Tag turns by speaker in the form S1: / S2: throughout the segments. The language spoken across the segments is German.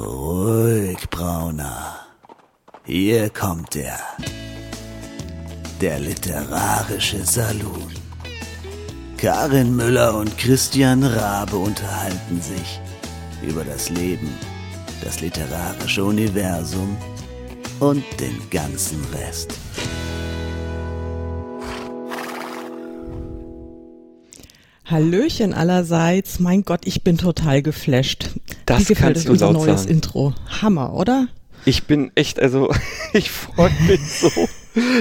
S1: Ruhig, Brauner. Hier kommt er. Der literarische Salon. Karin Müller und Christian Rabe unterhalten sich über das Leben, das literarische Universum und den ganzen Rest.
S2: Hallöchen allerseits. Mein Gott, ich bin total geflasht.
S3: Das
S2: Wie gefällt
S3: kannst du
S2: unser
S3: laut
S2: neues
S3: sagen.
S2: Intro? Hammer, oder?
S3: Ich bin echt, also ich freue mich so,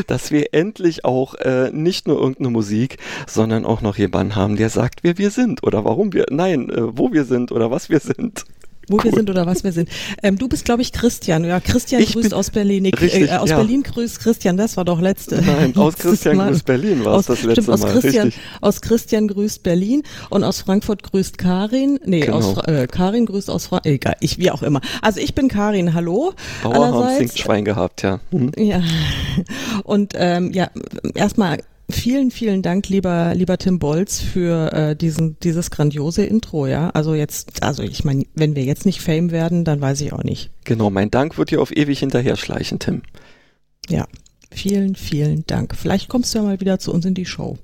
S3: dass wir endlich auch äh, nicht nur irgendeine Musik, sondern auch noch jemanden haben, der sagt, wer wir sind oder warum wir, nein, äh, wo wir sind oder was wir sind.
S2: Wo wir
S3: Cool.
S2: sind oder was wir sind. Ähm, du bist, glaube ich, Christian. Ja, Christian
S3: Ich
S2: grüßt aus Berlin. Ich,
S3: richtig,
S2: äh, aus
S3: ja.
S2: Berlin grüßt Christian. Das war doch letzte.
S3: Nein, aus Christian
S2: Mal.
S3: grüßt Berlin war es das letzte
S2: stimmt, aus
S3: Mal,
S2: Christian,
S3: richtig.
S2: Aus Christian grüßt Berlin und aus Frankfurt grüßt Karin. Nee,
S3: Genau.
S2: aus äh, Karin grüßt aus Frankfurt. Egal, ich wie auch immer. Also ich bin Karin. Hallo. Allerseits.
S3: singt Schwein gehabt, ja. Mhm.
S2: Ja, und ähm, ja, erstmal vielen, vielen Dank, lieber, lieber Tim Bolz, für äh, diesen, dieses grandiose Intro, ja. Also jetzt, also ich meine, wenn wir jetzt nicht Fame werden, dann weiß ich auch nicht.
S3: Genau, mein Dank wird dir auf ewig hinterher schleichen, Tim.
S2: Ja, vielen, vielen Dank. Vielleicht kommst du ja mal wieder zu uns in die Show.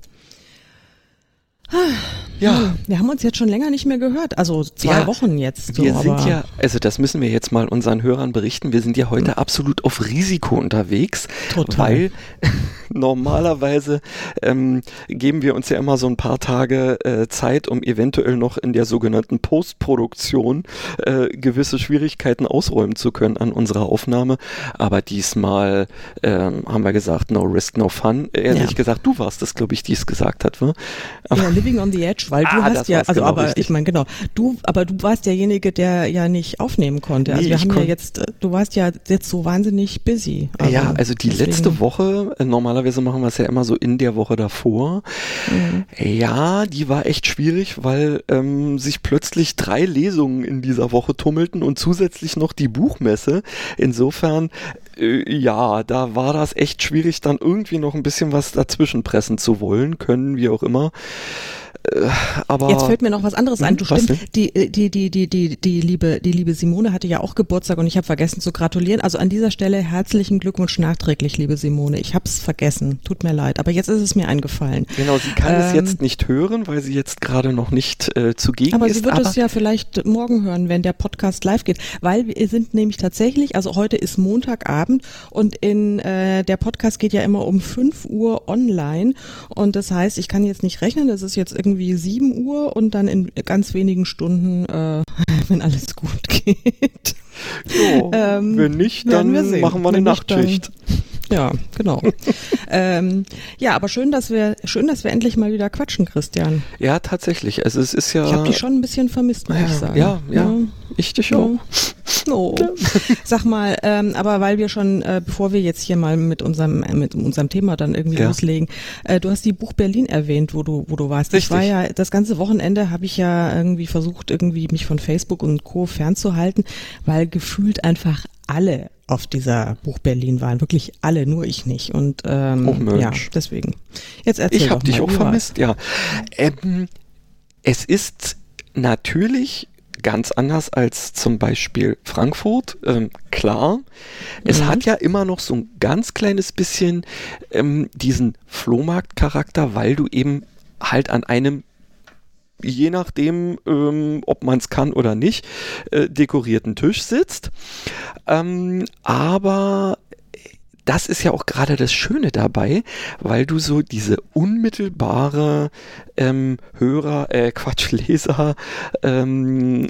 S3: Ja,
S2: Wir haben uns jetzt schon länger nicht mehr gehört, also zwei
S3: Ja,
S2: Wochen jetzt. So,
S3: wir sind
S2: aber
S3: ja, also das müssen wir jetzt mal unseren Hörern berichten, wir sind ja heute absolut auf Risiko unterwegs,
S2: Total.
S3: weil normalerweise ähm, geben wir uns ja immer so ein paar Tage äh, Zeit, um eventuell noch in der sogenannten Postproduktion äh, gewisse Schwierigkeiten ausräumen zu können an unserer Aufnahme, aber diesmal ähm, haben wir gesagt, no risk, no fun. Ehrlich
S2: Ja.
S3: gesagt, du warst es, glaube ich, die es gesagt hat, ne?
S2: Ja, Living on the Edge, weil du
S3: Ah,
S2: hast ja, also
S3: genau,
S2: aber
S3: richtig.
S2: ich meine genau, du, aber du warst derjenige, der ja nicht aufnehmen konnte. Also
S3: Nee,
S2: wir haben ja jetzt, äh, du warst ja jetzt so wahnsinnig busy.
S3: ja, also die
S2: deswegen-
S3: letzte Woche, äh, normalerweise machen wir es ja immer so in der Woche davor.
S2: Mhm.
S3: Ja, die war echt schwierig, weil ähm, sich plötzlich drei Lesungen in dieser Woche tummelten und zusätzlich noch die Buchmesse. Insofern, äh, ja, da war das echt schwierig, dann irgendwie noch ein bisschen was dazwischen pressen zu wollen, können, wie auch immer. Äh, aber
S2: Jetzt fällt mir noch was anderes ein.
S3: Hm,
S2: Du stimmt, die, äh, die, die, die, die, die liebe, die liebe Simone hatte ja auch Geburtstag und ich habe vergessen zu gratulieren. Also an dieser Stelle herzlichen Glückwunsch nachträglich, liebe Simone. Ich habe es vergessen. Tut mir leid. Aber jetzt ist es mir eingefallen.
S3: Genau, sie kann es
S2: Ähm,
S3: jetzt nicht hören, weil sie jetzt gerade noch nicht äh, zugegen
S2: Aber
S3: ist.
S2: sie wird
S3: aber
S2: es ja vielleicht morgen hören, wenn der Podcast live geht, weil wir sind nämlich tatsächlich, also heute ist Montagabend und in äh, der Podcast geht ja immer um 5 Uhr online und das heißt, ich kann jetzt nicht rechnen, das ist jetzt irgendwie 7 Uhr und dann in ganz wenigen Stunden, äh, wenn alles gut geht.
S3: Jo,
S2: Ähm,
S3: wenn nicht, dann
S2: wir
S3: machen wir eine
S2: nicht, dann-
S3: Nachtschicht.
S2: Ja, genau. ähm, ja, aber schön, dass wir schön, dass wir endlich mal wieder quatschen, Christian.
S3: Ja, tatsächlich. Also es ist ja.
S2: Ich habe dich schon ein bisschen vermisst, muss
S3: ja,
S2: ich sagen.
S3: ja, ja, ich dich auch.
S2: Oh. Sag mal, ähm, aber weil wir schon, äh, bevor wir jetzt hier mal mit unserem äh, mit unserem Thema dann irgendwie
S3: Ja.
S2: loslegen, äh, du hast die Buch Berlin erwähnt, wo du wo du warst. Ich
S3: Richtig.
S2: war ja das ganze Wochenende habe ich ja irgendwie versucht irgendwie mich von Facebook und Co fernzuhalten, weil gefühlt einfach alle auf dieser Buch Berlin waren, wirklich alle, nur ich nicht. Und ähm,
S3: Oh, Mensch.
S2: ja, deswegen. Jetzt erzähl
S3: Ich habe dich auch vermisst, ja. Ähm, es ist natürlich ganz anders als zum Beispiel Frankfurt, ähm, klar. Es
S2: Mhm.
S3: hat ja immer noch so ein ganz kleines bisschen ähm, diesen Flohmarktcharakter, weil du eben halt an einem je nachdem, ähm, ob man es kann oder nicht, äh, dekorierten Tisch sitzt. Ähm, aber das ist ja auch gerade das Schöne dabei, weil du so diese unmittelbare ähm, Hörer, äh, Quatsch, Leser, ähm,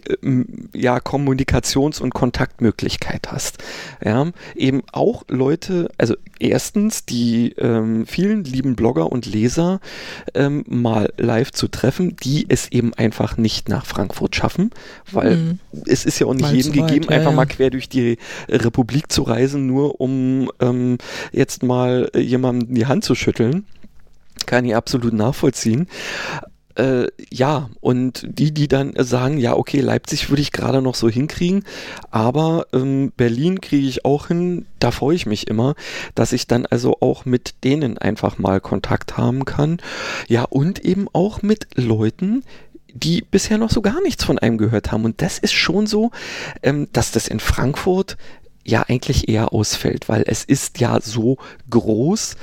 S3: ja, Kommunikations- und Kontaktmöglichkeit hast. Ja, eben auch Leute, also erstens die ähm, vielen lieben Blogger und Leser ähm, mal live zu treffen, die es eben einfach nicht nach Frankfurt schaffen, weil
S2: Mhm.
S3: es ist ja auch nicht
S2: Weil
S3: jedem
S2: weit,
S3: gegeben,
S2: ja,
S3: einfach
S2: ja.
S3: mal quer durch die Republik zu reisen, nur um ähm, jetzt mal äh, jemandem die Hand zu schütteln. Kann ich absolut nachvollziehen. Äh, ja, und die, die dann sagen, ja, okay, Leipzig würde ich gerade noch so hinkriegen, aber ähm, Berlin kriege ich auch hin, da freue ich mich immer, dass ich dann also auch mit denen einfach mal Kontakt haben kann. Ja, und eben auch mit Leuten, die bisher noch so gar nichts von einem gehört haben. Und das ist schon so, ähm, dass das in Frankfurt ja eigentlich eher ausfällt, weil es ist ja so groß,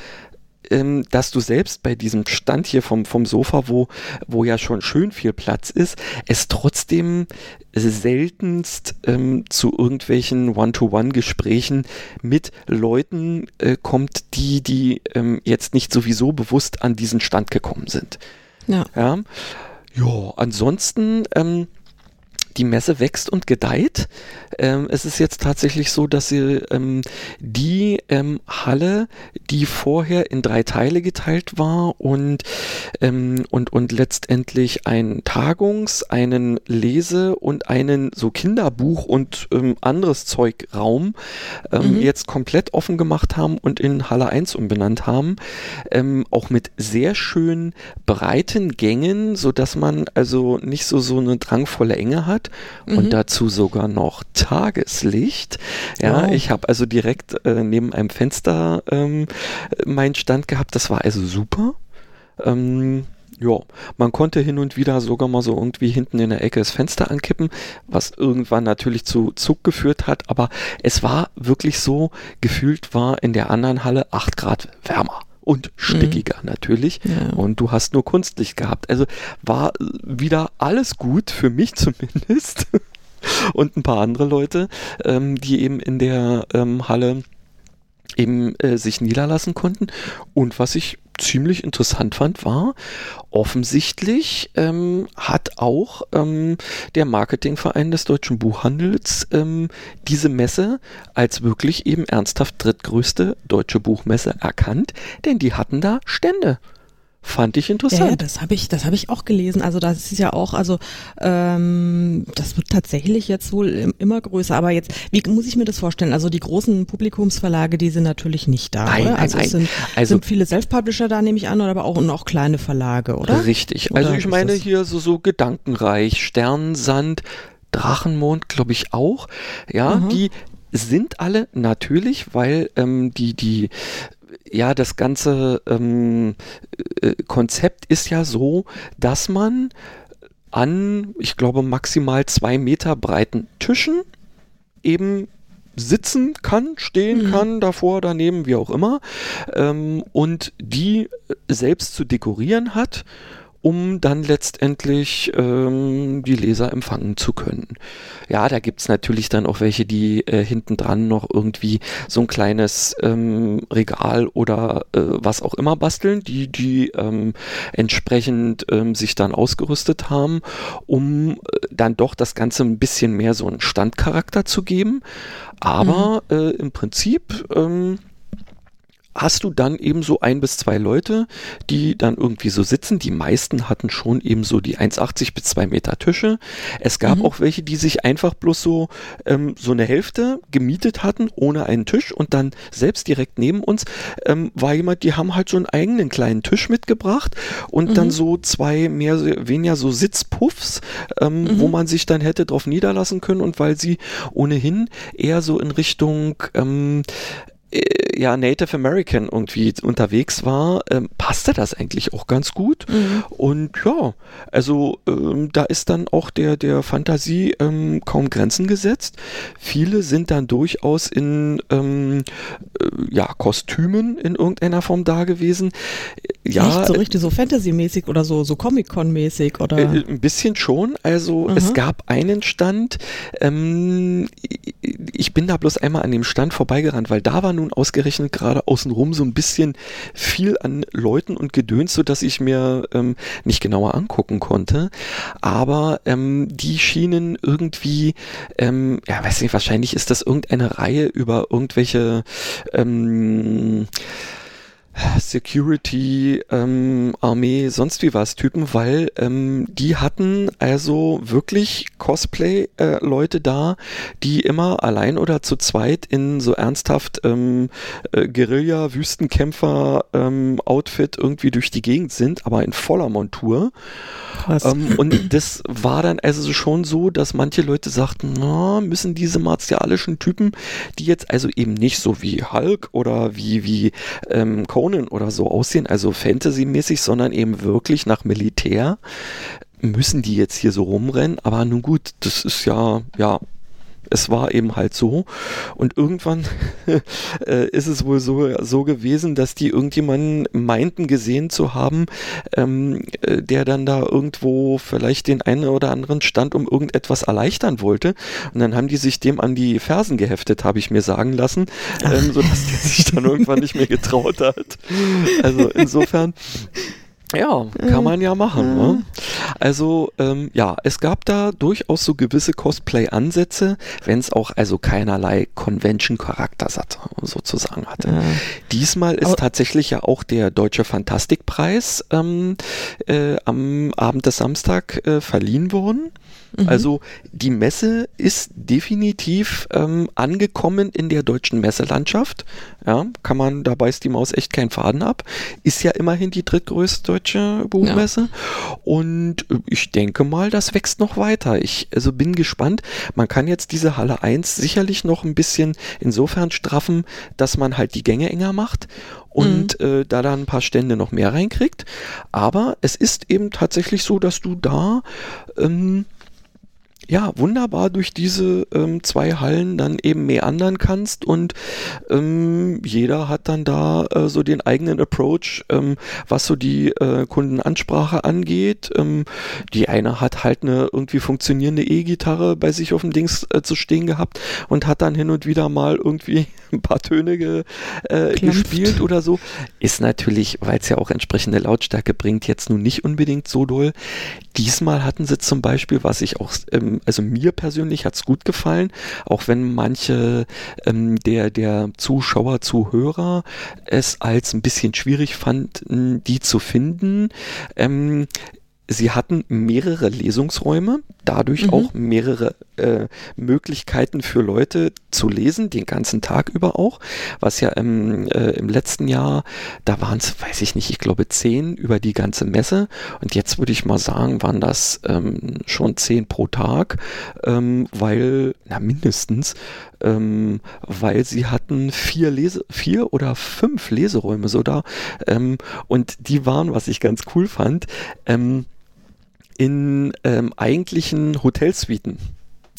S3: ähm, dass du selbst bei diesem Stand hier vom, vom Sofa, wo, wo ja schon schön viel Platz ist, es trotzdem seltenst ähm, zu irgendwelchen One-to-One-Gesprächen mit Leuten äh, kommt, die, die ähm, jetzt nicht sowieso bewusst an diesen Stand gekommen sind. Ja. Ja, ja ansonsten ähm, die Messe wächst und gedeiht. Ähm, es ist jetzt tatsächlich so, dass sie ähm, die ähm, Halle, die vorher in drei Teile geteilt war und, ähm, und, und letztendlich einen Tagungs-, einen Lese- und einen so Kinderbuch- und ähm, anderes Zeugraum ähm, mhm. jetzt komplett offen gemacht haben und in Halle 1 umbenannt haben. auch mit sehr schön breiten Gängen, so dass man also nicht so, so eine drangvolle Enge hat mhm. und dazu sogar noch Tageslicht. Ja, wow. ich habe also direkt äh, neben einem Fenster ähm, meinen Stand gehabt. Das war also super. Ähm, ja, man konnte hin und wieder sogar mal so irgendwie hinten in der Ecke das Fenster ankippen, was irgendwann natürlich zu Zug geführt hat, aber es war wirklich so, gefühlt war in der anderen Halle 8 Grad wärmer und stickiger mhm. natürlich. Ja. Und du hast nur Kunstlicht gehabt. Also war wieder alles gut, für mich zumindest. und ein paar andere Leute, ähm, die eben in der ähm, Halle eben äh, sich niederlassen konnten. Und was ich ziemlich interessant fand, war, offensichtlich ähm, hat auch ähm, der Marketingverein des deutschen Buchhandels ähm, diese Messe als wirklich eben ernsthaft drittgrößte deutsche Buchmesse erkannt, denn die hatten da Stände. Fand ich interessant.
S2: Ja, das habe ich, das habe ich auch gelesen. Also das ist ja auch, also ähm, das wird tatsächlich jetzt wohl immer größer. Aber jetzt, wie muss ich mir das vorstellen? Also die großen Publikumsverlage, die sind natürlich nicht da,
S3: nein,
S2: oder? Also
S3: nein.
S2: es sind,
S3: also,
S2: sind viele Self-Publisher da, nehme ich an, oder aber auch und auch kleine Verlage, oder?
S3: Richtig. Also oder ich meine hier so so Gedankenreich, Sternensand, Drachenmond, glaube ich auch. Ja, mhm. die sind alle natürlich, weil ähm, die die ja, das ganze ähm, äh, Konzept ist ja so, dass man an, ich glaube, maximal zwei Meter breiten Tischen eben sitzen kann, stehen mhm. kann, davor, daneben, wie auch immer, ähm, und die selbst zu dekorieren hat um dann letztendlich ähm, die Leser empfangen zu können. Ja, da gibt's natürlich dann auch welche, die äh, hinten dran noch irgendwie so ein kleines ähm, Regal oder äh, was auch immer basteln, die, die ähm, entsprechend ähm, sich dann ausgerüstet haben, um äh, dann doch das Ganze ein bisschen mehr so einen Standcharakter zu geben. Aber mhm. äh, im Prinzip ähm, hast du dann eben so ein bis zwei Leute, die dann irgendwie so sitzen. Die meisten hatten schon eben so die 1,80 bis zwei Meter Tische. Es gab mhm. auch welche, die sich einfach bloß so, ähm, so eine Hälfte gemietet hatten, ohne einen Tisch und dann selbst direkt neben uns ähm, war jemand, die haben halt so einen eigenen kleinen Tisch mitgebracht und mhm. dann so zwei mehr, weniger so Sitzpuffs, ähm, mhm. wo man sich dann hätte drauf niederlassen können und weil sie ohnehin eher so in Richtung ähm, äh, ja Native American irgendwie unterwegs war, ähm, passte das eigentlich auch ganz gut. Mhm. Und ja, also ähm, da ist dann auch der, der Fantasie ähm, kaum Grenzen gesetzt. Viele sind dann durchaus in ähm, äh, ja, Kostümen in irgendeiner Form da gewesen.
S2: Ja, Nicht so äh, richtig so Fantasy-mäßig oder so, so Comic-Con-mäßig oder?
S3: Äh, ein bisschen schon. Also mhm. es gab einen Stand, ähm, ich bin da bloß einmal an dem Stand vorbeigerannt, weil da war nun ausgerechnet gerade außenrum so ein bisschen viel an Leuten und Gedöns, so dass ich mir ähm, nicht genauer angucken konnte. Aber ähm, die schienen irgendwie, ähm, ja, weiß nicht, wahrscheinlich ist das irgendeine Reihe über irgendwelche ähm, Security, ähm, Armee, sonst wie was Typen, weil ähm, die hatten also wirklich Cosplay-Leute äh, da, die immer allein oder zu zweit in so ernsthaft ähm, äh, Guerilla-Wüstenkämpfer-Outfit ähm, irgendwie durch die Gegend sind, aber in voller Montur. Ähm, und das war dann also schon so, dass manche Leute sagten, na, müssen diese martialischen Typen, die jetzt also eben nicht so wie Hulk oder wie, wie ähm, Conan oder so aussehen, also Fantasy-mäßig, sondern eben wirklich nach Militär, müssen die jetzt hier so rumrennen, aber nun gut, das ist ja, ja, es war eben halt so. Und irgendwann äh, ist es wohl so, so gewesen, dass die irgendjemanden meinten gesehen zu haben, ähm, äh, der dann da irgendwo vielleicht den einen oder anderen Stand um irgendetwas erleichtern wollte. Und dann haben die sich dem an die Fersen geheftet, habe ich mir sagen lassen, ähm, sodass der sich dann irgendwann nicht mehr getraut hat. Also insofern ja, kann man ja machen. Ne? Also ähm, ja, es gab da durchaus so gewisse Cosplay-Ansätze, wenn es auch also keinerlei Convention-Charakter sozusagen hatte. Ja. Diesmal ist Aber tatsächlich ja auch der Deutsche Fantastikpreis ähm, äh, am Abend des Samstag äh, verliehen worden. Mhm. Also die Messe ist definitiv ähm, angekommen in der deutschen Messelandschaft. Ja, kann man, da beißt die Maus echt keinen Faden ab. Ist ja immerhin die drittgrößte deutsche Buchmesse. Ja. Und äh, ich denke mal, das wächst noch weiter. Ich also bin gespannt. Man kann jetzt diese Halle 1 sicherlich noch ein bisschen insofern straffen, dass man halt die Gänge enger macht und mhm. äh, da dann ein paar Stände noch mehr reinkriegt. Aber es ist eben tatsächlich so, dass du da ähm, ja, wunderbar durch diese ähm, zwei Hallen dann eben meandern kannst und ähm, jeder hat dann da äh, so den eigenen Approach, ähm, was so die äh, Kundenansprache angeht. Ähm, die eine hat halt eine irgendwie funktionierende E-Gitarre bei sich auf dem Dings äh, zu stehen gehabt und hat dann hin und wieder mal irgendwie ein paar Töne ge, äh, gespielt oder so. Ist natürlich, weil es ja auch entsprechende Lautstärke bringt, jetzt nun nicht unbedingt so doll. Diesmal hatten sie zum Beispiel, was ich auch ähm, also mir persönlich hat es gut gefallen, auch wenn manche ähm, der, der Zuschauer, Zuhörer es als ein bisschen schwierig fanden, die zu finden. Ähm, Sie hatten mehrere Lesungsräume, dadurch mhm. auch mehrere äh, Möglichkeiten für Leute zu lesen, den ganzen Tag über auch, was ja im, äh, im letzten Jahr, da waren es, weiß ich nicht, ich glaube zehn über die ganze Messe. Und jetzt würde ich mal sagen, waren das ähm, schon zehn pro Tag, ähm, weil, na mindestens, ähm, weil sie hatten vier Lese, vier oder fünf Leseräume so da ähm, und die waren, was ich ganz cool fand, ähm, in ähm, eigentlichen Hotelsuiten.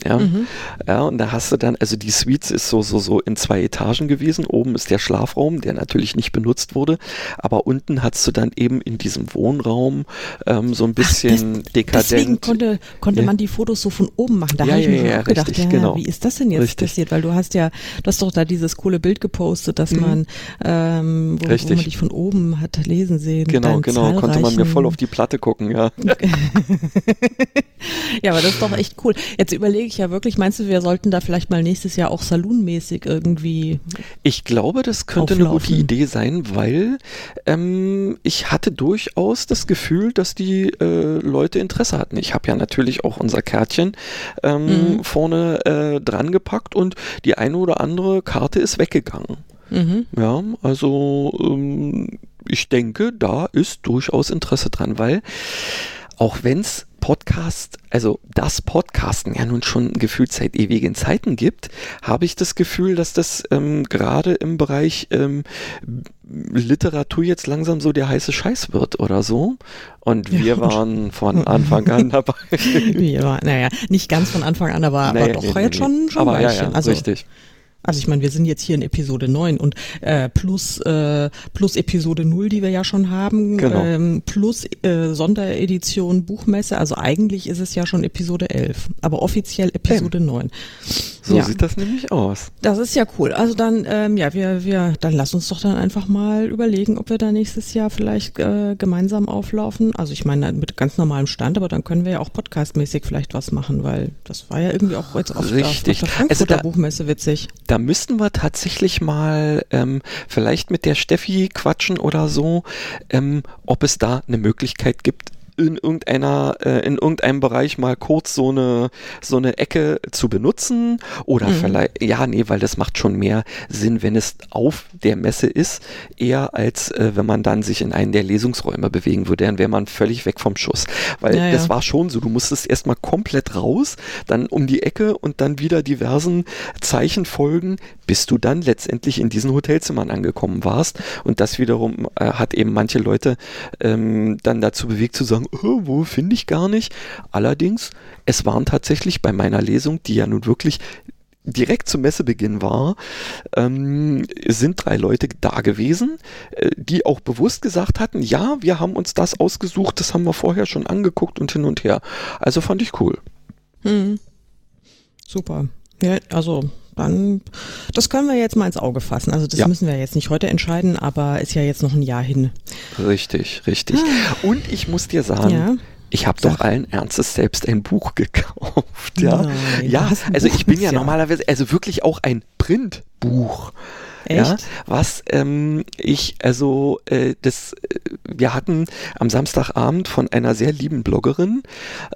S3: Ja, mhm. ja, und da hast du dann, also die Suites ist so, so, so in zwei Etagen gewesen. Oben ist der Schlafraum, der natürlich nicht benutzt wurde, aber unten hast du dann eben in diesem Wohnraum ähm, so ein bisschen Ach, dekadent.
S2: Deswegen konnte, konnte ja. man die Fotos so von oben machen. Da ja, habe ich ja, mir ja, auch gedacht, richtig, genau. wie ist das denn jetzt richtig. passiert? Weil du hast ja, du hast doch da dieses coole Bild gepostet, dass mhm. man, ähm, wo, wo, man dich von oben hat lesen sehen.
S3: Genau, genau, konnte man mir voll auf die Platte gucken, ja.
S2: ja, aber das ist doch echt cool. Jetzt überlege ich ja wirklich, meinst du, wir sollten da vielleicht mal nächstes Jahr auch saloonmäßig irgendwie.
S3: Ich glaube, das könnte auflaufen. eine gute Idee sein, weil ähm, ich hatte durchaus das Gefühl, dass die äh, Leute Interesse hatten. Ich habe ja natürlich auch unser Kärtchen ähm, mhm. vorne äh, dran gepackt und die eine oder andere Karte ist weggegangen. Mhm. Ja, also ähm, ich denke, da ist durchaus Interesse dran, weil auch wenn es Podcast, also das Podcasten ja nun schon gefühlt seit ewigen Zeiten gibt, habe ich das Gefühl, dass das ähm, gerade im Bereich ähm, Literatur jetzt langsam so der heiße Scheiß wird oder so. Und wir ja. waren von Anfang an dabei.
S2: wir waren, naja, nicht ganz von Anfang an, aber, naja, aber doch nee, jetzt nee, schon, schon
S3: aber ja, ja, also, richtig.
S2: Also ich meine, wir sind jetzt hier in Episode 9 und äh, plus, äh, plus Episode 0, die wir ja schon haben, genau. ähm, plus äh, Sonderedition Buchmesse. Also eigentlich ist es ja schon Episode 11, aber offiziell Episode ähm. 9.
S3: So ja. sieht das nämlich aus.
S2: Das ist ja cool. Also dann, ähm, ja, wir, wir, dann lass uns doch dann einfach mal überlegen, ob wir da nächstes Jahr vielleicht äh, gemeinsam auflaufen. Also ich meine mit ganz normalem Stand, aber dann können wir ja auch podcastmäßig vielleicht was machen, weil das war ja irgendwie auch jetzt auf,
S3: Richtig.
S2: auf der Frankfurter also da, Buchmesse witzig.
S3: Da müssten wir tatsächlich mal ähm, vielleicht mit der Steffi quatschen oder so, ähm, ob es da eine Möglichkeit gibt, in irgendeiner, äh, in irgendeinem Bereich mal kurz so eine, so eine Ecke zu benutzen oder mhm. vielleicht, ja, nee, weil das macht schon mehr Sinn, wenn es auf der Messe ist, eher als äh, wenn man dann sich in einen der Lesungsräume bewegen würde, dann wäre man völlig weg vom Schuss. Weil ja, das ja. war schon so, du musstest erstmal komplett raus, dann um die Ecke und dann wieder diversen Zeichen folgen, bis du dann letztendlich in diesen Hotelzimmern angekommen warst. Und das wiederum äh, hat eben manche Leute ähm, dann dazu bewegt zu sagen, wo finde ich gar nicht. Allerdings, es waren tatsächlich bei meiner Lesung, die ja nun wirklich direkt zum Messebeginn war, ähm, sind drei Leute da gewesen, äh, die auch bewusst gesagt hatten, ja, wir haben uns das ausgesucht, das haben wir vorher schon angeguckt und hin und her. Also fand ich cool.
S2: Hm. Super. Ja, also dann, das können wir jetzt mal ins Auge fassen. Also das ja. müssen wir jetzt nicht heute entscheiden, aber ist ja jetzt noch ein Jahr hin.
S3: Richtig, richtig. Ah. Und ich muss dir sagen, ja. Ich habe doch allen Ernstes selbst ein Buch gekauft, ja. Nein, ja, also ich bin ja, ja normalerweise, also wirklich auch ein Printbuch. Echt? Ja, was ähm, ich, also äh, das, äh, wir hatten am Samstagabend von einer sehr lieben Bloggerin,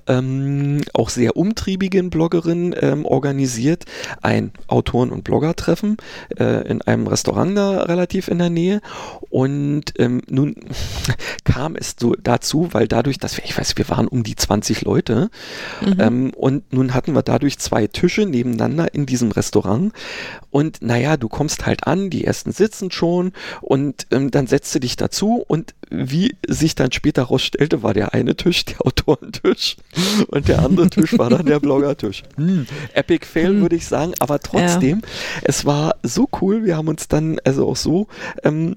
S3: ähm, auch sehr umtriebigen Bloggerin ähm, organisiert, ein Autoren- und Blogger-Treffen äh, in einem Restaurant da relativ in der Nähe. Und ähm, nun kam es so dazu, weil dadurch, dass wir, ich weiß, wir waren um die 20 Leute mhm. ähm, und nun hatten wir dadurch zwei Tische nebeneinander in diesem Restaurant. Und naja, du kommst halt an, die ersten sitzen schon und ähm, dann setzt du dich dazu und wie sich dann später rausstellte, war der eine Tisch der Autorentisch und der andere Tisch war dann der Bloggertisch. Hm. Epic Fail hm. würde ich sagen, aber trotzdem, ja. es war so cool, wir haben uns dann also auch so ähm,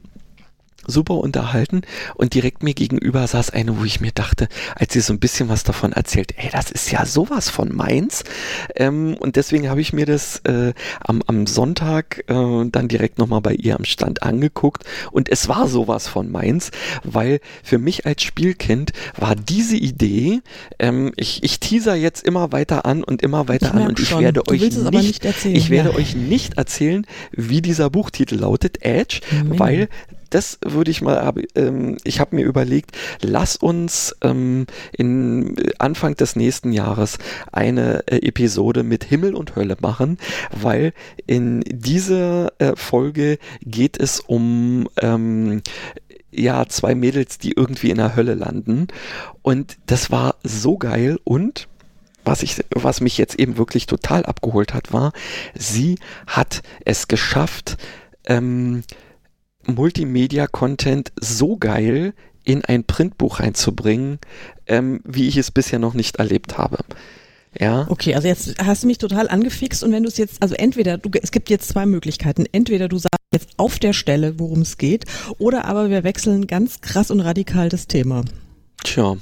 S3: super unterhalten und direkt mir gegenüber saß eine, wo ich mir dachte, als sie so ein bisschen was davon erzählt, ey, das ist ja sowas von meins. Ähm, und deswegen habe ich mir das äh, am, am Sonntag äh, dann direkt nochmal bei ihr am Stand angeguckt und es war sowas von meins, weil für mich als Spielkind war diese Idee, ähm, ich, ich teaser jetzt immer weiter an und immer weiter an und ich schon. werde euch nicht, nicht erzählen, ich werde ja. euch nicht erzählen, wie dieser Buchtitel lautet, Edge, mhm. weil das würde ich mal, ähm, ich habe mir überlegt, lass uns ähm, in Anfang des nächsten Jahres eine äh, Episode mit Himmel und Hölle machen, weil in dieser äh, Folge geht es um ähm, ja, zwei Mädels, die irgendwie in der Hölle landen. Und das war so geil und was ich, was mich jetzt eben wirklich total abgeholt hat, war, sie hat es geschafft, ähm, Multimedia-Content so geil in ein Printbuch reinzubringen, ähm, wie ich es bisher noch nicht erlebt habe. Ja.
S2: Okay, also jetzt hast du mich total angefixt und wenn du es jetzt, also entweder, du, es gibt jetzt zwei Möglichkeiten. Entweder du sagst jetzt auf der Stelle, worum es geht, oder aber wir wechseln ganz krass und radikal das Thema.
S3: Tja.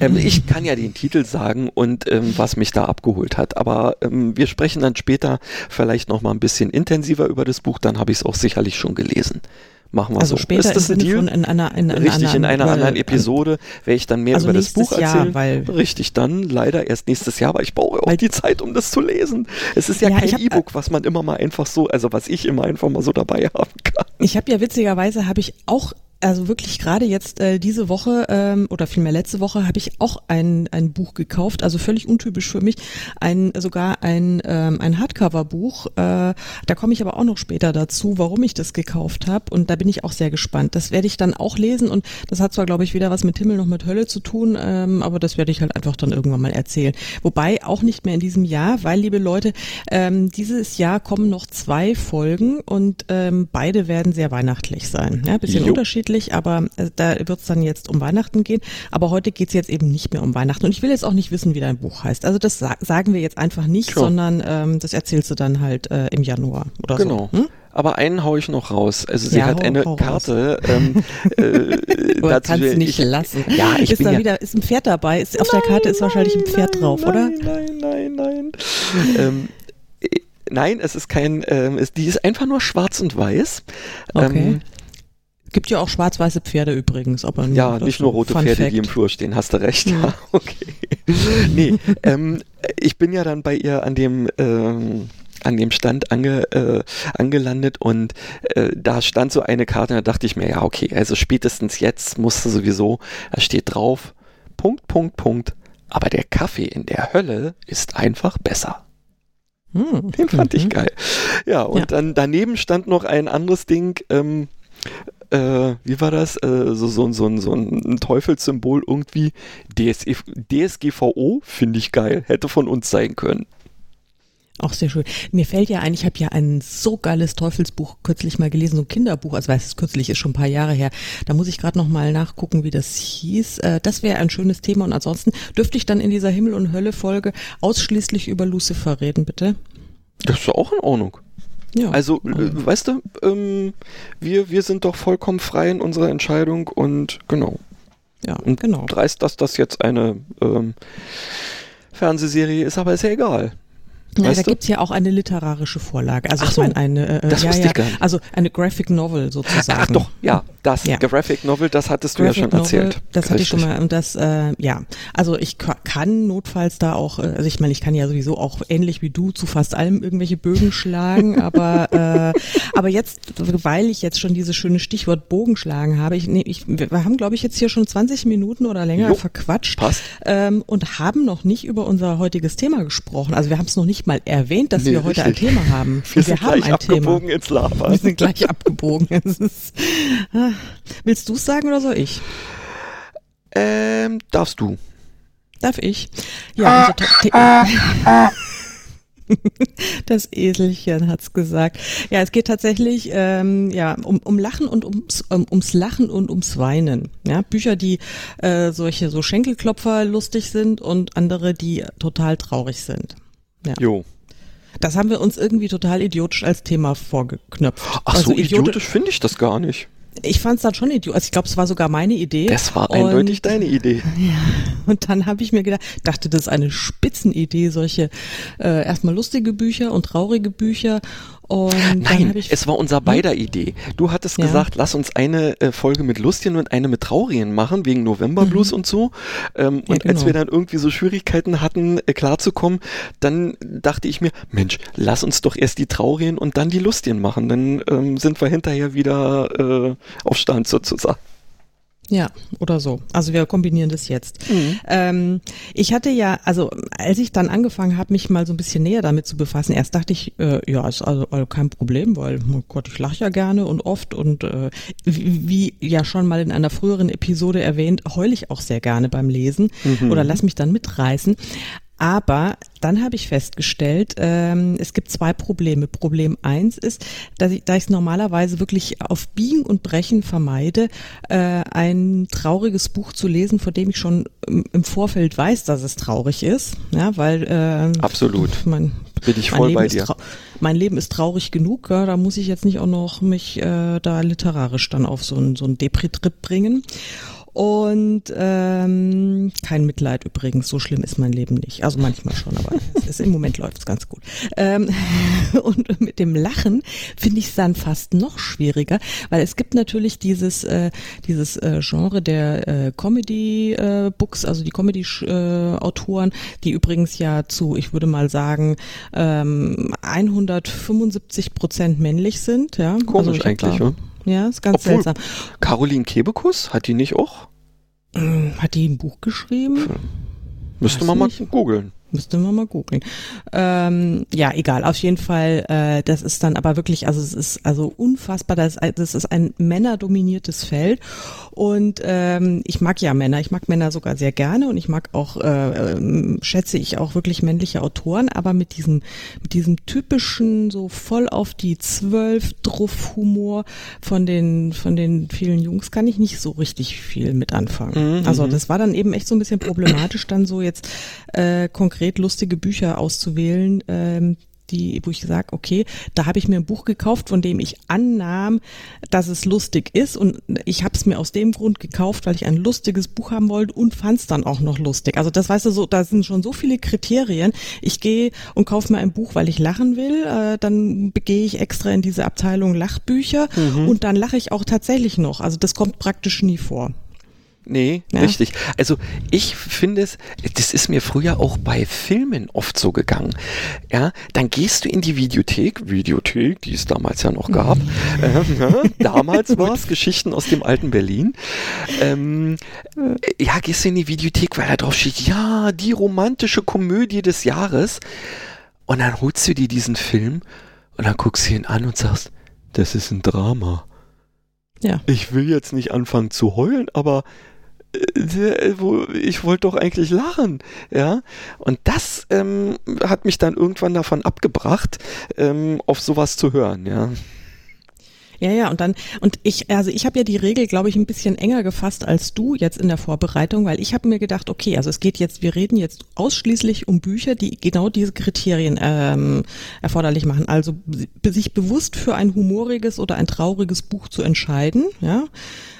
S3: Ähm, ich kann ja den Titel sagen und ähm, was mich da abgeholt hat. Aber ähm, wir sprechen dann später vielleicht noch mal ein bisschen intensiver über das Buch. Dann habe ich es auch sicherlich schon gelesen. Machen wir
S2: also
S3: so.
S2: Später ist das ein Deal? In einer, in,
S3: in Richtig, in einer anderen Episode werde ich dann mehr also über das Buch erzählen. Jahr, weil Richtig, dann leider erst nächstes Jahr, aber ich brauche auch die Zeit, um das zu lesen. Es ist ja, ja kein E-Book, was man immer mal einfach so, also was ich immer einfach mal so dabei haben kann.
S2: Ich habe ja witzigerweise, habe ich auch also wirklich gerade jetzt äh, diese Woche ähm, oder vielmehr letzte Woche habe ich auch ein, ein Buch gekauft, also völlig untypisch für mich, ein sogar ein, ähm, ein Hardcover-Buch. Äh, da komme ich aber auch noch später dazu, warum ich das gekauft habe und da bin ich auch sehr gespannt. Das werde ich dann auch lesen und das hat zwar, glaube ich, weder was mit Himmel noch mit Hölle zu tun, ähm, aber das werde ich halt einfach dann irgendwann mal erzählen. Wobei auch nicht mehr in diesem Jahr, weil, liebe Leute, ähm, dieses Jahr kommen noch zwei Folgen und ähm, beide werden sehr weihnachtlich sein. Ja, bisschen jo. unterschiedlich unterschiedlich, aber äh, da wird es dann jetzt um Weihnachten gehen. Aber heute geht es jetzt eben nicht mehr um Weihnachten. Und ich will jetzt auch nicht wissen, wie dein Buch heißt. Also das sa sagen wir jetzt einfach nicht, sure. sondern ähm, das erzählst du dann halt äh, im Januar oder
S3: genau.
S2: so. Hm?
S3: aber einen haue ich noch raus. Also sie ja, hat hau, eine hau Karte. Ähm,
S2: äh, kannst ich, nicht lassen. Ja, ich ist bin da ja, wieder, ist ein Pferd dabei. Ist, auf nein, der Karte ist wahrscheinlich ein Pferd
S3: nein,
S2: drauf,
S3: nein,
S2: oder?
S3: Nein, nein, nein, ähm, äh, nein, es ist kein, ähm, es, die ist einfach nur schwarz und weiß.
S2: Okay. Ähm, Gibt ja auch schwarz-weiße Pferde übrigens. Aber
S3: ja, nicht nur rote Pferde, Fact. die im Flur stehen, hast du recht. Ja, okay. nee, ähm, ich bin ja dann bei ihr an dem ähm, an dem Stand ange, äh, angelandet und äh, da stand so eine Karte und da dachte ich mir, ja, okay, also spätestens jetzt musste sowieso, da steht drauf, Punkt, Punkt, Punkt, aber der Kaffee in der Hölle ist einfach besser. Hm. Den fand mhm. ich geil. Ja, und ja. dann daneben stand noch ein anderes Ding, ähm, äh, wie war das? Äh, so, so, so, so ein Teufelssymbol irgendwie. DSE, DSGVO finde ich geil. Hätte von uns sein können.
S2: Auch sehr schön. Mir fällt ja ein, ich habe ja ein so geiles Teufelsbuch kürzlich mal gelesen, so ein Kinderbuch, also weiß es kürzlich, ist schon ein paar Jahre her. Da muss ich gerade noch mal nachgucken, wie das hieß. Äh, das wäre ein schönes Thema und ansonsten dürfte ich dann in dieser Himmel- und Hölle-Folge ausschließlich über Lucifer reden, bitte?
S3: Das ist auch in Ordnung. Ja. Also, äh, weißt du, ähm, wir, wir sind doch vollkommen frei in unserer Entscheidung und genau.
S2: Ja, und genau.
S3: Dreist, dass das jetzt eine ähm, Fernsehserie ist, aber ist ja egal.
S2: Ja, da gibt es ja auch eine literarische Vorlage. Also
S3: Ach
S2: ich meine eine,
S3: äh, das ja,
S2: ja,
S3: ich gar nicht.
S2: also eine Graphic Novel sozusagen.
S3: Ach doch, ja, das
S2: ja.
S3: Graphic Novel, das hattest Graphic du ja schon Novel, erzählt.
S2: Das Richtig. hatte ich schon mal und das, äh, ja, also ich kann notfalls da auch, äh, also ich meine, ich kann ja sowieso auch ähnlich wie du zu fast allem irgendwelche Bögen schlagen, aber äh, aber jetzt, weil ich jetzt schon dieses schöne Stichwort Bogenschlagen habe, ich, nee, ich wir haben glaube ich jetzt hier schon 20 Minuten oder länger jo, verquatscht ähm, und haben noch nicht über unser heutiges Thema gesprochen. Also wir haben es noch nicht mal erwähnt, dass nee, wir heute richtig. ein Thema haben.
S3: Wir, wir haben ein abgebogen
S2: Thema.
S3: ins Lava.
S2: Wir sind gleich abgebogen. Ist, ah. Willst du es sagen oder soll ich?
S3: Ähm, darfst du.
S2: Darf ich? Ja, unser das Eselchen hat's gesagt. Ja, es geht tatsächlich ähm, ja um, um Lachen und ums, um, ums Lachen und ums Weinen. Ja, Bücher, die äh, solche so Schenkelklopfer lustig sind und andere, die total traurig sind. Ja.
S3: Jo.
S2: Das haben wir uns irgendwie total idiotisch als Thema vorgeknöpft.
S3: Ach also so, idiotisch, idiotisch finde ich das gar nicht.
S2: Ich fand es dann schon idiotisch. Also ich glaube, es war sogar meine Idee.
S3: Das war eindeutig und, deine Idee.
S2: Ja, und dann habe ich mir gedacht, dachte, das ist eine Spitzenidee, solche äh, erstmal lustige Bücher und traurige Bücher und
S3: Nein, es war unser beider hm? Idee. Du hattest ja. gesagt, lass uns eine äh, Folge mit Lustigen und eine mit Traurigen machen, wegen November mhm. Blues und so. Ähm, ja, und genau. als wir dann irgendwie so Schwierigkeiten hatten, äh, klarzukommen, dann dachte ich mir, Mensch, lass uns doch erst die Traurigen und dann die Lustigen machen. Dann ähm, sind wir hinterher wieder äh, auf Stand sozusagen.
S2: Ja, oder so. Also wir kombinieren das jetzt. Mhm. Ähm, ich hatte ja, also als ich dann angefangen habe, mich mal so ein bisschen näher damit zu befassen, erst dachte ich, äh, ja, ist also, also kein Problem, weil, oh Gott, ich lache ja gerne und oft und äh, wie, wie, ja schon mal in einer früheren Episode erwähnt, heule ich auch sehr gerne beim Lesen mhm. oder lass mich dann mitreißen. Aber dann habe ich festgestellt, ähm, es gibt zwei Probleme. Problem eins ist, dass ich, da ich es normalerweise wirklich auf Biegen und Brechen vermeide, äh, ein trauriges Buch zu lesen, von dem ich schon im Vorfeld weiß, dass es traurig ist. Ja, weil äh,
S3: absolut.
S2: Mein,
S3: bin ich voll bei dir.
S2: Mein Leben ist traurig genug, ja, da muss ich jetzt nicht auch noch mich äh, da literarisch dann auf so einen so einen Depri-Trip bringen. Und ähm, kein Mitleid übrigens, so schlimm ist mein Leben nicht. Also manchmal schon, aber ist, im Moment läuft es ganz gut. Ähm, und mit dem Lachen finde ich es dann fast noch schwieriger, weil es gibt natürlich dieses, äh, dieses äh, Genre der äh, Comedy-Books, äh, also die Comedy-Autoren, die übrigens ja zu, ich würde mal sagen, ähm, 175 Prozent männlich sind. Ja?
S3: Komisch also eigentlich, ja.
S2: Ja, ist ganz Obwohl, seltsam.
S3: Caroline Kebekus, hat die nicht auch?
S2: Hm, hat die ein Buch geschrieben? Hm.
S3: Müsste man mal googeln.
S2: Müsste man mal googeln. Ähm, ja, egal. Auf jeden Fall, äh, das ist dann aber wirklich, also es ist also unfassbar. Das, das ist ein männerdominiertes Feld und ähm, ich mag ja Männer. Ich mag Männer sogar sehr gerne und ich mag auch, äh, äh, schätze ich auch wirklich männliche Autoren. Aber mit diesem, mit diesem typischen so voll auf die zwölf Druff Humor von den von den vielen Jungs kann ich nicht so richtig viel mit anfangen. Mhm. Also das war dann eben echt so ein bisschen problematisch, dann so jetzt äh, konkret konkret lustige Bücher auszuwählen, ähm, die, wo ich sage, okay, da habe ich mir ein Buch gekauft, von dem ich annahm, dass es lustig ist und ich habe es mir aus dem Grund gekauft, weil ich ein lustiges Buch haben wollte und fand es dann auch noch lustig. Also das weißt du so, da sind schon so viele Kriterien. Ich gehe und kaufe mir ein Buch, weil ich lachen will, äh, dann gehe ich extra in diese Abteilung Lachbücher mhm. und dann lache ich auch tatsächlich noch. Also das kommt praktisch nie vor.
S3: Nee, ja. richtig. Also ich finde es, das ist mir früher auch bei Filmen oft so gegangen. Ja, dann gehst du in die Videothek, Videothek, die es damals ja noch gab. Mhm. Ähm, ja, damals war es Geschichten aus dem alten Berlin. Ähm, ja, gehst du in die Videothek, weil da drauf steht, ja, die romantische Komödie des Jahres. Und dann holst du dir diesen Film und dann guckst du ihn an und sagst, das ist ein Drama. Ja. Ich will jetzt nicht anfangen zu heulen, aber wo, ich wollte doch eigentlich lachen, ja. Und das ähm, hat mich dann irgendwann davon abgebracht, ähm, auf sowas zu hören, ja.
S2: Ja, ja, und dann, und ich, also ich habe ja die Regel, glaube ich, ein bisschen enger gefasst als du jetzt in der Vorbereitung, weil ich habe mir gedacht, okay, also es geht jetzt, wir reden jetzt ausschließlich um Bücher, die genau diese Kriterien ähm, erforderlich machen. Also sich bewusst für ein humoriges oder ein trauriges Buch zu entscheiden, ja,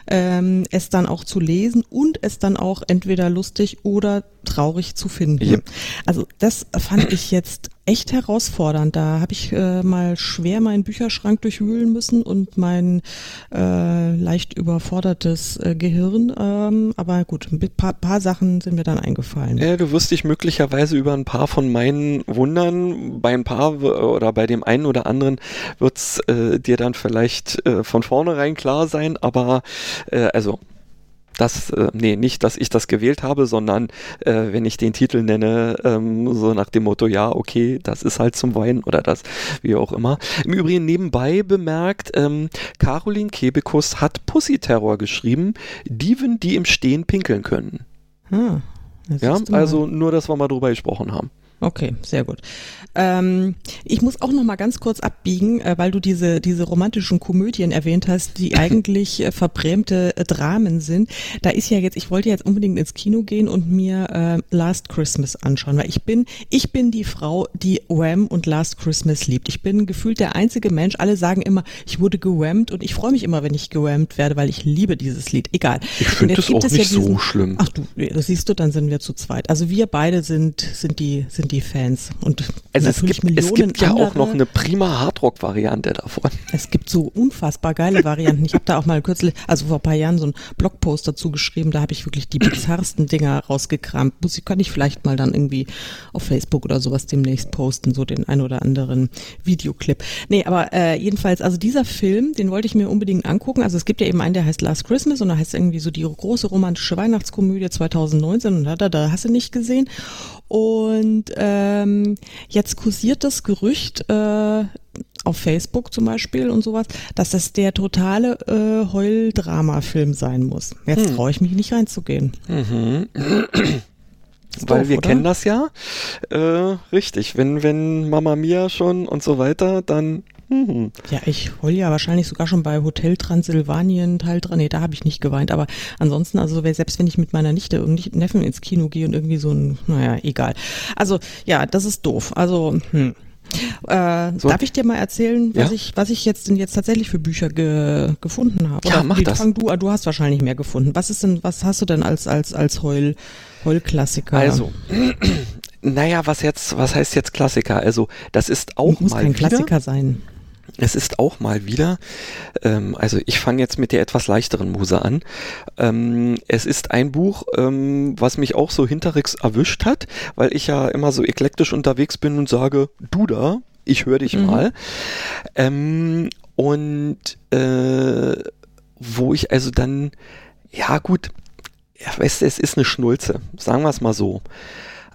S2: ähm, es dann auch zu lesen und es dann auch entweder lustig oder traurig zu finden. Ja. Also das fand ich jetzt echt herausfordernd. Da habe ich äh, mal schwer meinen Bücherschrank durchwühlen müssen und mein äh, leicht überfordertes äh, Gehirn. Ähm, aber gut, ein paar, paar Sachen sind mir dann eingefallen.
S3: Ja, du wirst dich möglicherweise über ein paar von meinen wundern. Bei ein paar oder bei dem einen oder anderen wird's äh, dir dann vielleicht äh, von vornherein klar sein. Aber äh, also das, äh, nee, nicht, dass ich das gewählt habe, sondern äh, wenn ich den Titel nenne, ähm, so nach dem Motto, ja, okay, das ist halt zum Weinen oder das, wie auch immer. Im Übrigen nebenbei bemerkt, ähm, Caroline Kebekus hat Pussy-Terror geschrieben, Dieven, die im Stehen pinkeln können. Hm, ja, also nur, dass wir mal drüber gesprochen haben.
S2: Okay, sehr gut. Ähm, ich muss auch noch mal ganz kurz abbiegen, äh, weil du diese diese romantischen Komödien erwähnt hast, die eigentlich äh, verbrämte äh, Dramen sind. Da ist ja jetzt, ich wollte jetzt unbedingt ins Kino gehen und mir äh, Last Christmas anschauen, weil ich bin ich bin die Frau, die Wham und Last Christmas liebt. Ich bin gefühlt der einzige Mensch. Alle sagen immer, ich wurde gewammt und ich freue mich immer, wenn ich gewammt werde, weil ich liebe dieses Lied. Egal.
S3: Ich finde das auch nicht ja diesen, so schlimm.
S2: Ach du, das siehst du, dann sind wir zu zweit. Also wir beide sind sind die sind sind die Fans. Und
S3: also es gibt, Millionen es gibt ja andere, auch noch eine prima Hardrock-Variante davon.
S2: Es gibt so unfassbar geile Varianten. Ich habe da auch mal kürzlich, also vor ein paar Jahren, so einen Blogpost dazu geschrieben. Da habe ich wirklich die bizarrsten Dinger rausgekramt. Muss ich, kann ich vielleicht mal dann irgendwie auf Facebook oder sowas demnächst posten, so den ein oder anderen Videoclip. Nee, aber äh, jedenfalls, also dieser Film, den wollte ich mir unbedingt angucken. Also es gibt ja eben einen, der heißt Last Christmas und da heißt irgendwie so die große romantische Weihnachtskomödie 2019 und da, da, da hast du nicht gesehen. Und ähm, jetzt kursiert das Gerücht äh, auf Facebook zum Beispiel und sowas, dass das der totale äh, Heuldrama-Film sein muss. Jetzt hm. traue ich mich nicht reinzugehen. Mhm.
S3: Weil doof, wir oder? kennen das ja. Äh, richtig, wenn, wenn Mama Mia schon und so weiter, dann
S2: Mhm. Ja, ich heul ja wahrscheinlich sogar schon bei Hotel Transsilvanien Teil dran. Nee, da habe ich nicht geweint. Aber ansonsten, also selbst wenn ich mit meiner Nichte irgendwie Neffen ins Kino gehe und irgendwie so ein, naja, egal. Also ja, das ist doof. Also, hm. Äh, so. Darf ich dir mal erzählen, was ja? ich, was ich jetzt denn jetzt tatsächlich für Bücher ge, gefunden habe?
S3: Ja, mach das. Fang
S2: du, du hast wahrscheinlich mehr gefunden. Was ist denn, was hast du denn als als als Heul Heulklassiker?
S3: Also, naja, was jetzt, was heißt jetzt Klassiker? Also, das ist auch
S2: Muss
S3: mal
S2: kein wieder, Klassiker sein.
S3: Es ist auch mal wieder, ähm, also ich fange jetzt mit der etwas leichteren Muse an. Ähm, es ist ein Buch, ähm, was mich auch so hinterrücks erwischt hat, weil ich ja immer so eklektisch unterwegs bin und sage, du da, ich höre dich mhm. mal. Ähm, und äh, wo ich also dann, ja gut, ja, weißt du, es ist eine Schnulze, sagen wir es mal so.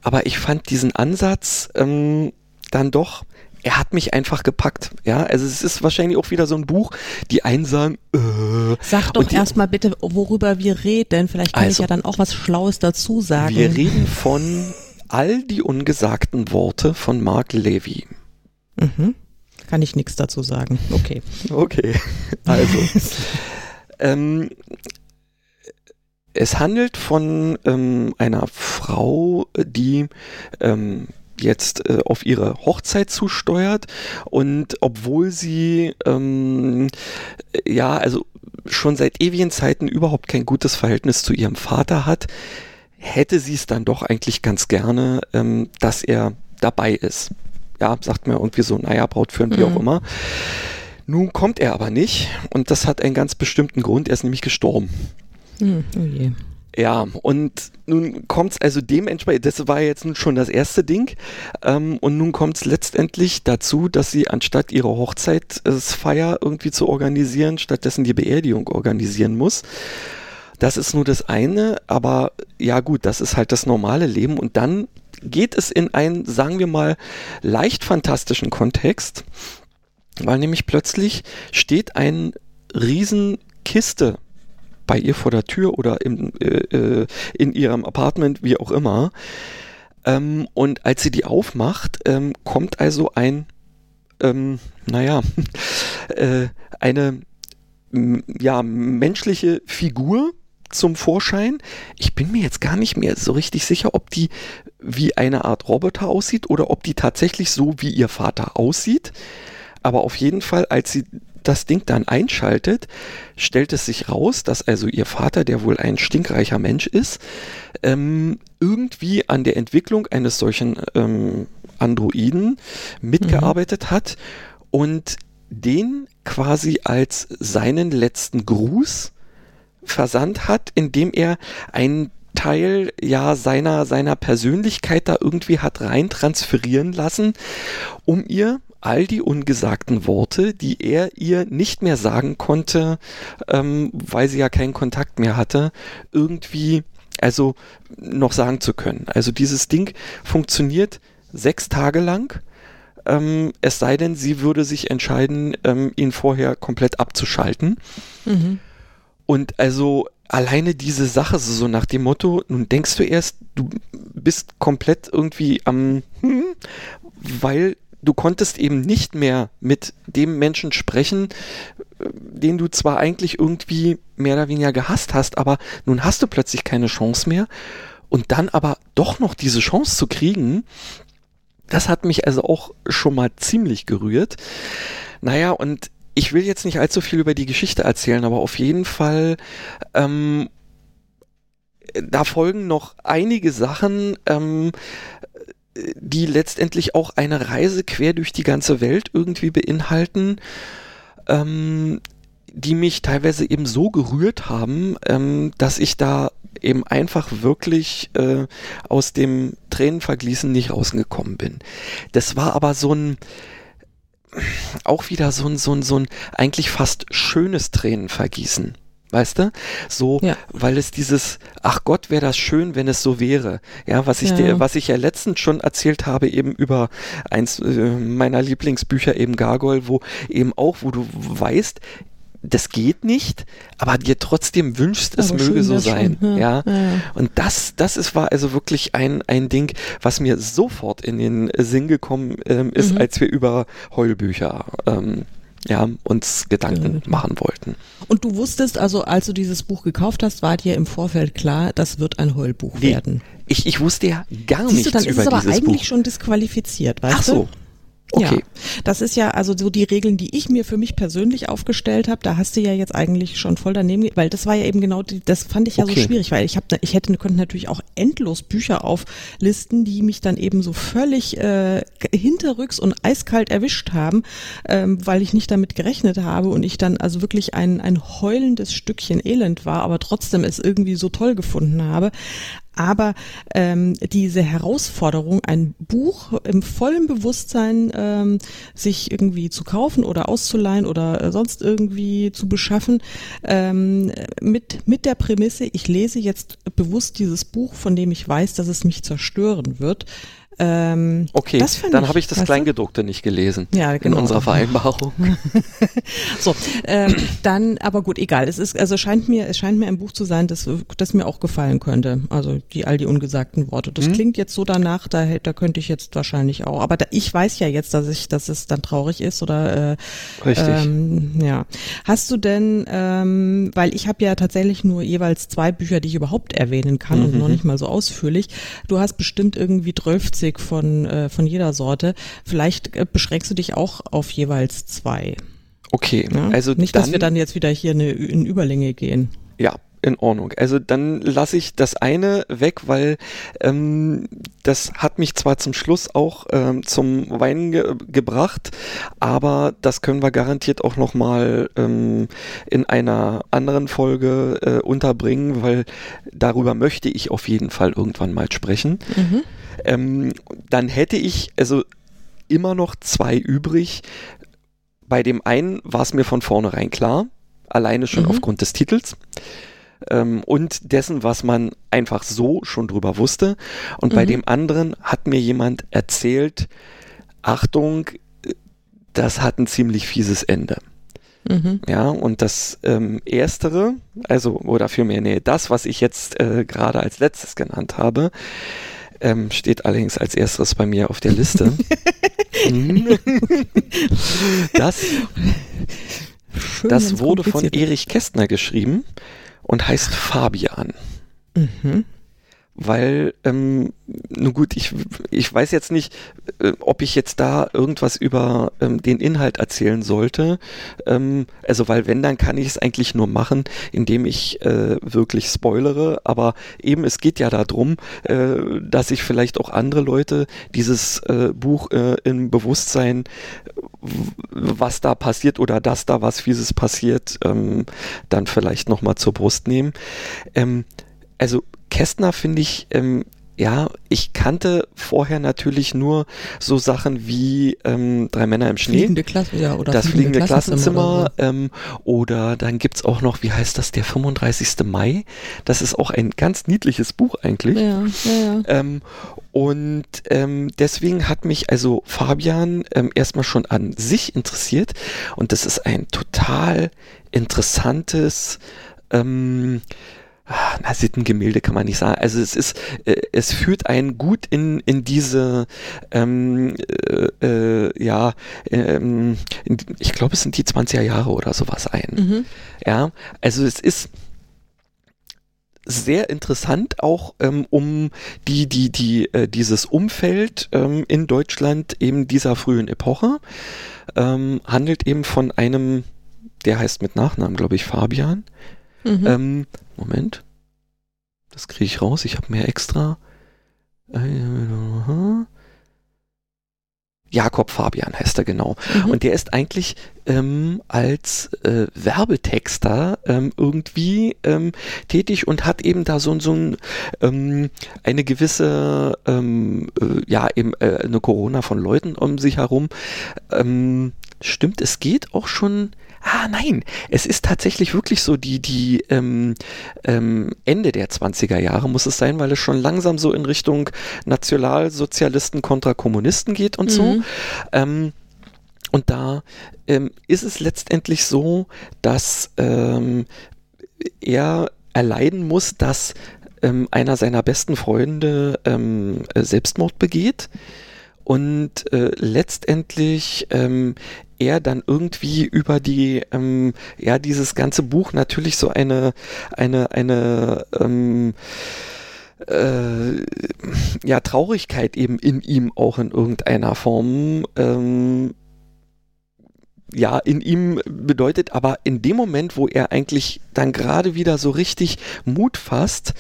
S3: Aber ich fand diesen Ansatz ähm, dann doch er hat mich einfach gepackt. Ja, also es ist wahrscheinlich auch wieder so ein Buch, die einen sagen, äh,
S2: Sag doch erstmal bitte, worüber wir reden. Vielleicht kann also, ich ja dann auch was Schlaues dazu sagen.
S3: Wir reden von all die ungesagten Worte von Mark Levy.
S2: Mhm. Kann ich nichts dazu sagen. Okay.
S3: Okay. Also. ähm, es handelt von ähm, einer Frau, die ähm, jetzt äh, auf ihre Hochzeit zusteuert und obwohl sie ähm, ja also schon seit ewigen Zeiten überhaupt kein gutes Verhältnis zu ihrem Vater hat, hätte sie es dann doch eigentlich ganz gerne, ähm, dass er dabei ist. Ja, sagt mir irgendwie so, naja, Braut führen, wie mhm. auch immer. Nun kommt er aber nicht und das hat einen ganz bestimmten Grund, er ist nämlich gestorben. Mhm. Oh je. Ja, und nun kommt es also dementsprechend, das war jetzt nun schon das erste Ding, ähm, und nun kommt es letztendlich dazu, dass sie anstatt ihre Hochzeitsfeier irgendwie zu organisieren, stattdessen die Beerdigung organisieren muss. Das ist nur das eine, aber ja gut, das ist halt das normale Leben und dann geht es in einen, sagen wir mal, leicht fantastischen Kontext, weil nämlich plötzlich steht ein Riesenkiste bei ihr vor der Tür oder im, äh, äh, in ihrem Apartment, wie auch immer. Ähm, und als sie die aufmacht, ähm, kommt also ein, ähm, naja, äh, eine ja, menschliche Figur zum Vorschein. Ich bin mir jetzt gar nicht mehr so richtig sicher, ob die wie eine Art Roboter aussieht oder ob die tatsächlich so wie ihr Vater aussieht. Aber auf jeden Fall, als sie das Ding dann einschaltet, stellt es sich raus, dass also ihr Vater, der wohl ein stinkreicher Mensch ist, ähm, irgendwie an der Entwicklung eines solchen ähm, Androiden mitgearbeitet mhm. hat und den quasi als seinen letzten Gruß versandt hat, indem er einen Teil ja seiner seiner Persönlichkeit da irgendwie hat rein transferieren lassen, um ihr all die ungesagten Worte, die er ihr nicht mehr sagen konnte, ähm, weil sie ja keinen Kontakt mehr hatte, irgendwie also noch sagen zu können. Also dieses Ding funktioniert sechs Tage lang. Ähm, es sei denn, sie würde sich entscheiden, ähm, ihn vorher komplett abzuschalten. Mhm. Und also alleine diese Sache, so nach dem Motto, nun denkst du erst, du bist komplett irgendwie am, hm, weil du konntest eben nicht mehr mit dem Menschen sprechen, äh, den du zwar eigentlich irgendwie mehr oder weniger gehasst hast, aber nun hast du plötzlich keine Chance mehr. Und dann aber doch noch diese Chance zu kriegen, das hat mich also auch schon mal ziemlich gerührt. Naja, und ich will jetzt nicht allzu viel über die Geschichte erzählen, aber auf jeden Fall, ähm, da folgen noch einige Sachen, ähm, die letztendlich auch eine Reise quer durch die ganze Welt irgendwie beinhalten, ähm, die mich teilweise eben so gerührt haben, ähm, dass ich da eben einfach wirklich äh, aus dem Tränenvergießen nicht rausgekommen bin. Das war aber so ein auch wieder so ein, so ein, so ein eigentlich fast schönes Tränenvergießen weißt du? So, ja. weil es dieses, ach Gott, wäre das schön, wenn es so wäre. Ja, was ich ja. dir, was ich ja letztens schon erzählt habe, eben über eins äh, meiner Lieblingsbücher, eben Gargoyle, wo eben auch, wo du weißt, das geht nicht, aber dir trotzdem wünschst, es aber möge so sein. Ja. ja. Und das, das ist, war also wirklich ein, ein Ding, was mir sofort in den Sinn gekommen ähm, ist, mhm. als wir über Heulbücher ähm, ja, uns Gedanken machen wollten.
S2: Und du wusstest also, als du dieses Buch gekauft hast, war dir im Vorfeld klar, das wird ein Heulbuch nee, werden.
S3: Ich, ich wusste ja gar Siehst nichts
S2: du, dann
S3: über
S2: ist es aber eigentlich
S3: Buch.
S2: schon disqualifiziert, weißt
S3: Ach so.
S2: du? Okay. Ja, das ist ja also so die Regeln, die ich mir für mich persönlich aufgestellt habe. Da hast du ja jetzt eigentlich schon voll daneben, weil das war ja eben genau, die, das fand ich ja okay. so schwierig, weil ich habe, ich hätte könnte natürlich auch endlos Bücher auflisten, die mich dann eben so völlig äh, hinterrücks und eiskalt erwischt haben, ähm, weil ich nicht damit gerechnet habe und ich dann also wirklich ein ein heulendes Stückchen Elend war, aber trotzdem es irgendwie so toll gefunden habe. Aber ähm, diese Herausforderung, ein Buch im vollen Bewusstsein ähm, sich irgendwie zu kaufen oder auszuleihen oder äh, sonst irgendwie zu beschaffen, ähm, mit, mit der Prämisse, ich lese jetzt bewusst dieses Buch, von dem ich weiß, dass es mich zerstören wird,
S3: ähm, okay, dann habe ich das Kleingedruckte nicht gelesen ja, genau. in unserer Vereinbarung.
S2: so, ähm, dann, aber gut, egal. Es ist, also scheint mir, es scheint mir ein Buch zu sein, das, das mir auch gefallen könnte. Also die all die ungesagten Worte. Das hm? klingt jetzt so danach, da, da könnte ich jetzt wahrscheinlich auch. Aber da, ich weiß ja jetzt, dass ich, dass es dann traurig ist oder. Äh,
S3: Richtig.
S2: Ähm, ja. Hast du denn, ähm, weil ich habe ja tatsächlich nur jeweils zwei Bücher, die ich überhaupt erwähnen kann mhm. und noch nicht mal so ausführlich. Du hast bestimmt irgendwie 12 50 von, äh, von jeder Sorte. Vielleicht äh, beschränkst du dich auch auf jeweils zwei.
S3: Okay,
S2: ja? also nicht, dann, dass wir dann jetzt wieder hier eine, in Überlänge gehen.
S3: Ja, in Ordnung. Also dann lasse ich das eine weg, weil ähm, das hat mich zwar zum Schluss auch ähm, zum Weinen ge gebracht, aber das können wir garantiert auch nochmal ähm, in einer anderen Folge äh, unterbringen, weil darüber möchte ich auf jeden Fall irgendwann mal sprechen. Mhm. Ähm, dann hätte ich also immer noch zwei übrig. Bei dem einen war es mir von vornherein klar, alleine schon mhm. aufgrund des Titels ähm, und dessen, was man einfach so schon drüber wusste. Und mhm. bei dem anderen hat mir jemand erzählt, Achtung, das hat ein ziemlich fieses Ende. Mhm. Ja, und das ähm, Erstere, also, oder vielmehr, nee, das, was ich jetzt äh, gerade als letztes genannt habe, ähm, steht allerdings als erstes bei mir auf der Liste. das Schön, das wurde von Erich Kästner geschrieben und heißt Fabian. Mhm weil, ähm, nun gut, ich, ich weiß jetzt nicht, äh, ob ich jetzt da irgendwas über ähm, den Inhalt erzählen sollte. Ähm, also, weil wenn, dann kann ich es eigentlich nur machen, indem ich äh, wirklich spoilere. Aber eben, es geht ja darum, äh, dass ich vielleicht auch andere Leute dieses äh, Buch äh, im Bewusstsein, was da passiert oder dass da was Fieses passiert, ähm, dann vielleicht nochmal zur Brust nehmen. Ähm, also Kästner finde ich, ähm, ja, ich kannte vorher natürlich nur so Sachen wie ähm, Drei Männer im Schnee.
S2: Fliegende Klasse, ja, oder
S3: das fliegende, fliegende Klassenzimmer. Klassenzimmer oder, so. ähm, oder dann gibt's auch noch, wie heißt das, der 35. Mai. Das ist auch ein ganz niedliches Buch eigentlich. Ja, ja, ja. Ähm, und ähm, deswegen hat mich also Fabian ähm, erstmal schon an sich interessiert. Und das ist ein total interessantes ähm, na, Sittengemälde kann man nicht sagen. Also es ist, äh, es führt einen gut in, in diese, ähm, äh, äh, ja, ähm, ich glaube, es sind die 20er Jahre oder sowas ein. Mhm. Ja, also es ist sehr interessant auch ähm, um die die die äh, dieses Umfeld ähm, in Deutschland eben dieser frühen Epoche ähm, handelt eben von einem der heißt mit Nachnamen glaube ich Fabian Mhm. Ähm, Moment. Das kriege ich raus. Ich habe mehr extra. Jakob Fabian heißt er genau. Mhm. Und der ist eigentlich ähm, als äh, Werbetexter ähm, irgendwie ähm, tätig und hat eben da so, so ein, ähm, eine gewisse, ähm, äh, ja, eben äh, eine Corona von Leuten um sich herum. Ähm, stimmt, es geht auch schon ah nein, es ist tatsächlich wirklich so die, die ähm, ähm, Ende der 20er Jahre muss es sein, weil es schon langsam so in Richtung Nationalsozialisten kontra Kommunisten geht und mhm. so. Ähm, und da ähm, ist es letztendlich so, dass ähm, er erleiden muss, dass ähm, einer seiner besten Freunde Selbstmord begeht und äh, letztendlich ähm, er dann irgendwie über die, ähm, ja, dieses ganze Buch natürlich so eine, eine, eine, ähm, äh, ja, Traurigkeit eben in ihm auch in irgendeiner Form, ähm, ja, in ihm bedeutet, aber in dem Moment, wo er eigentlich dann gerade wieder so richtig Mut fasst,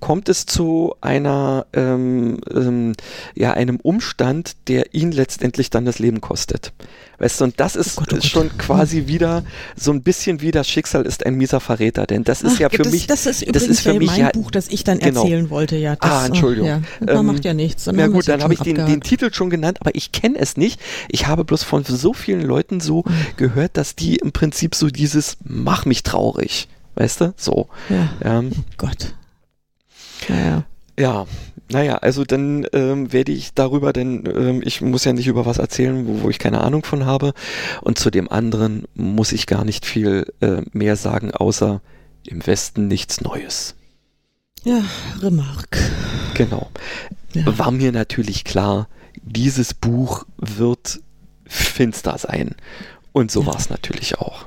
S3: kommt es zu einer, ähm, ähm, ja, einem Umstand, der ihn letztendlich dann das Leben kostet. Weißt du, und das ist oh Gott, oh Gott. schon quasi wieder so ein bisschen wie das Schicksal ist ein mieser Verräter, denn das ist Ach, ja für
S2: das,
S3: mich,
S2: das ist übrigens das ist für mich mein ja, Buch, das ich dann genau. erzählen wollte, ja. Das,
S3: ah, Entschuldigung. Ja,
S2: ähm, macht ja nichts.
S3: Na gut, dann habe ich den, den, Titel schon genannt, aber ich kenne es nicht. Ich habe bloß von so vielen Leuten so mhm. gehört, dass die im Prinzip so dieses mach mich traurig, weißt du, so.
S2: Ja. Ähm, oh Gott.
S3: Naja. Ja, naja, also dann ähm, werde ich darüber, denn ähm, ich muss ja nicht über was erzählen, wo, wo, ich keine Ahnung von habe. Und zu dem anderen muss ich gar nicht viel äh, mehr sagen, außer im Westen nichts Neues.
S2: Ja, Remark.
S3: Genau. Ja. War mir natürlich klar, dieses Buch wird finster sein. Und so ja. war es natürlich auch.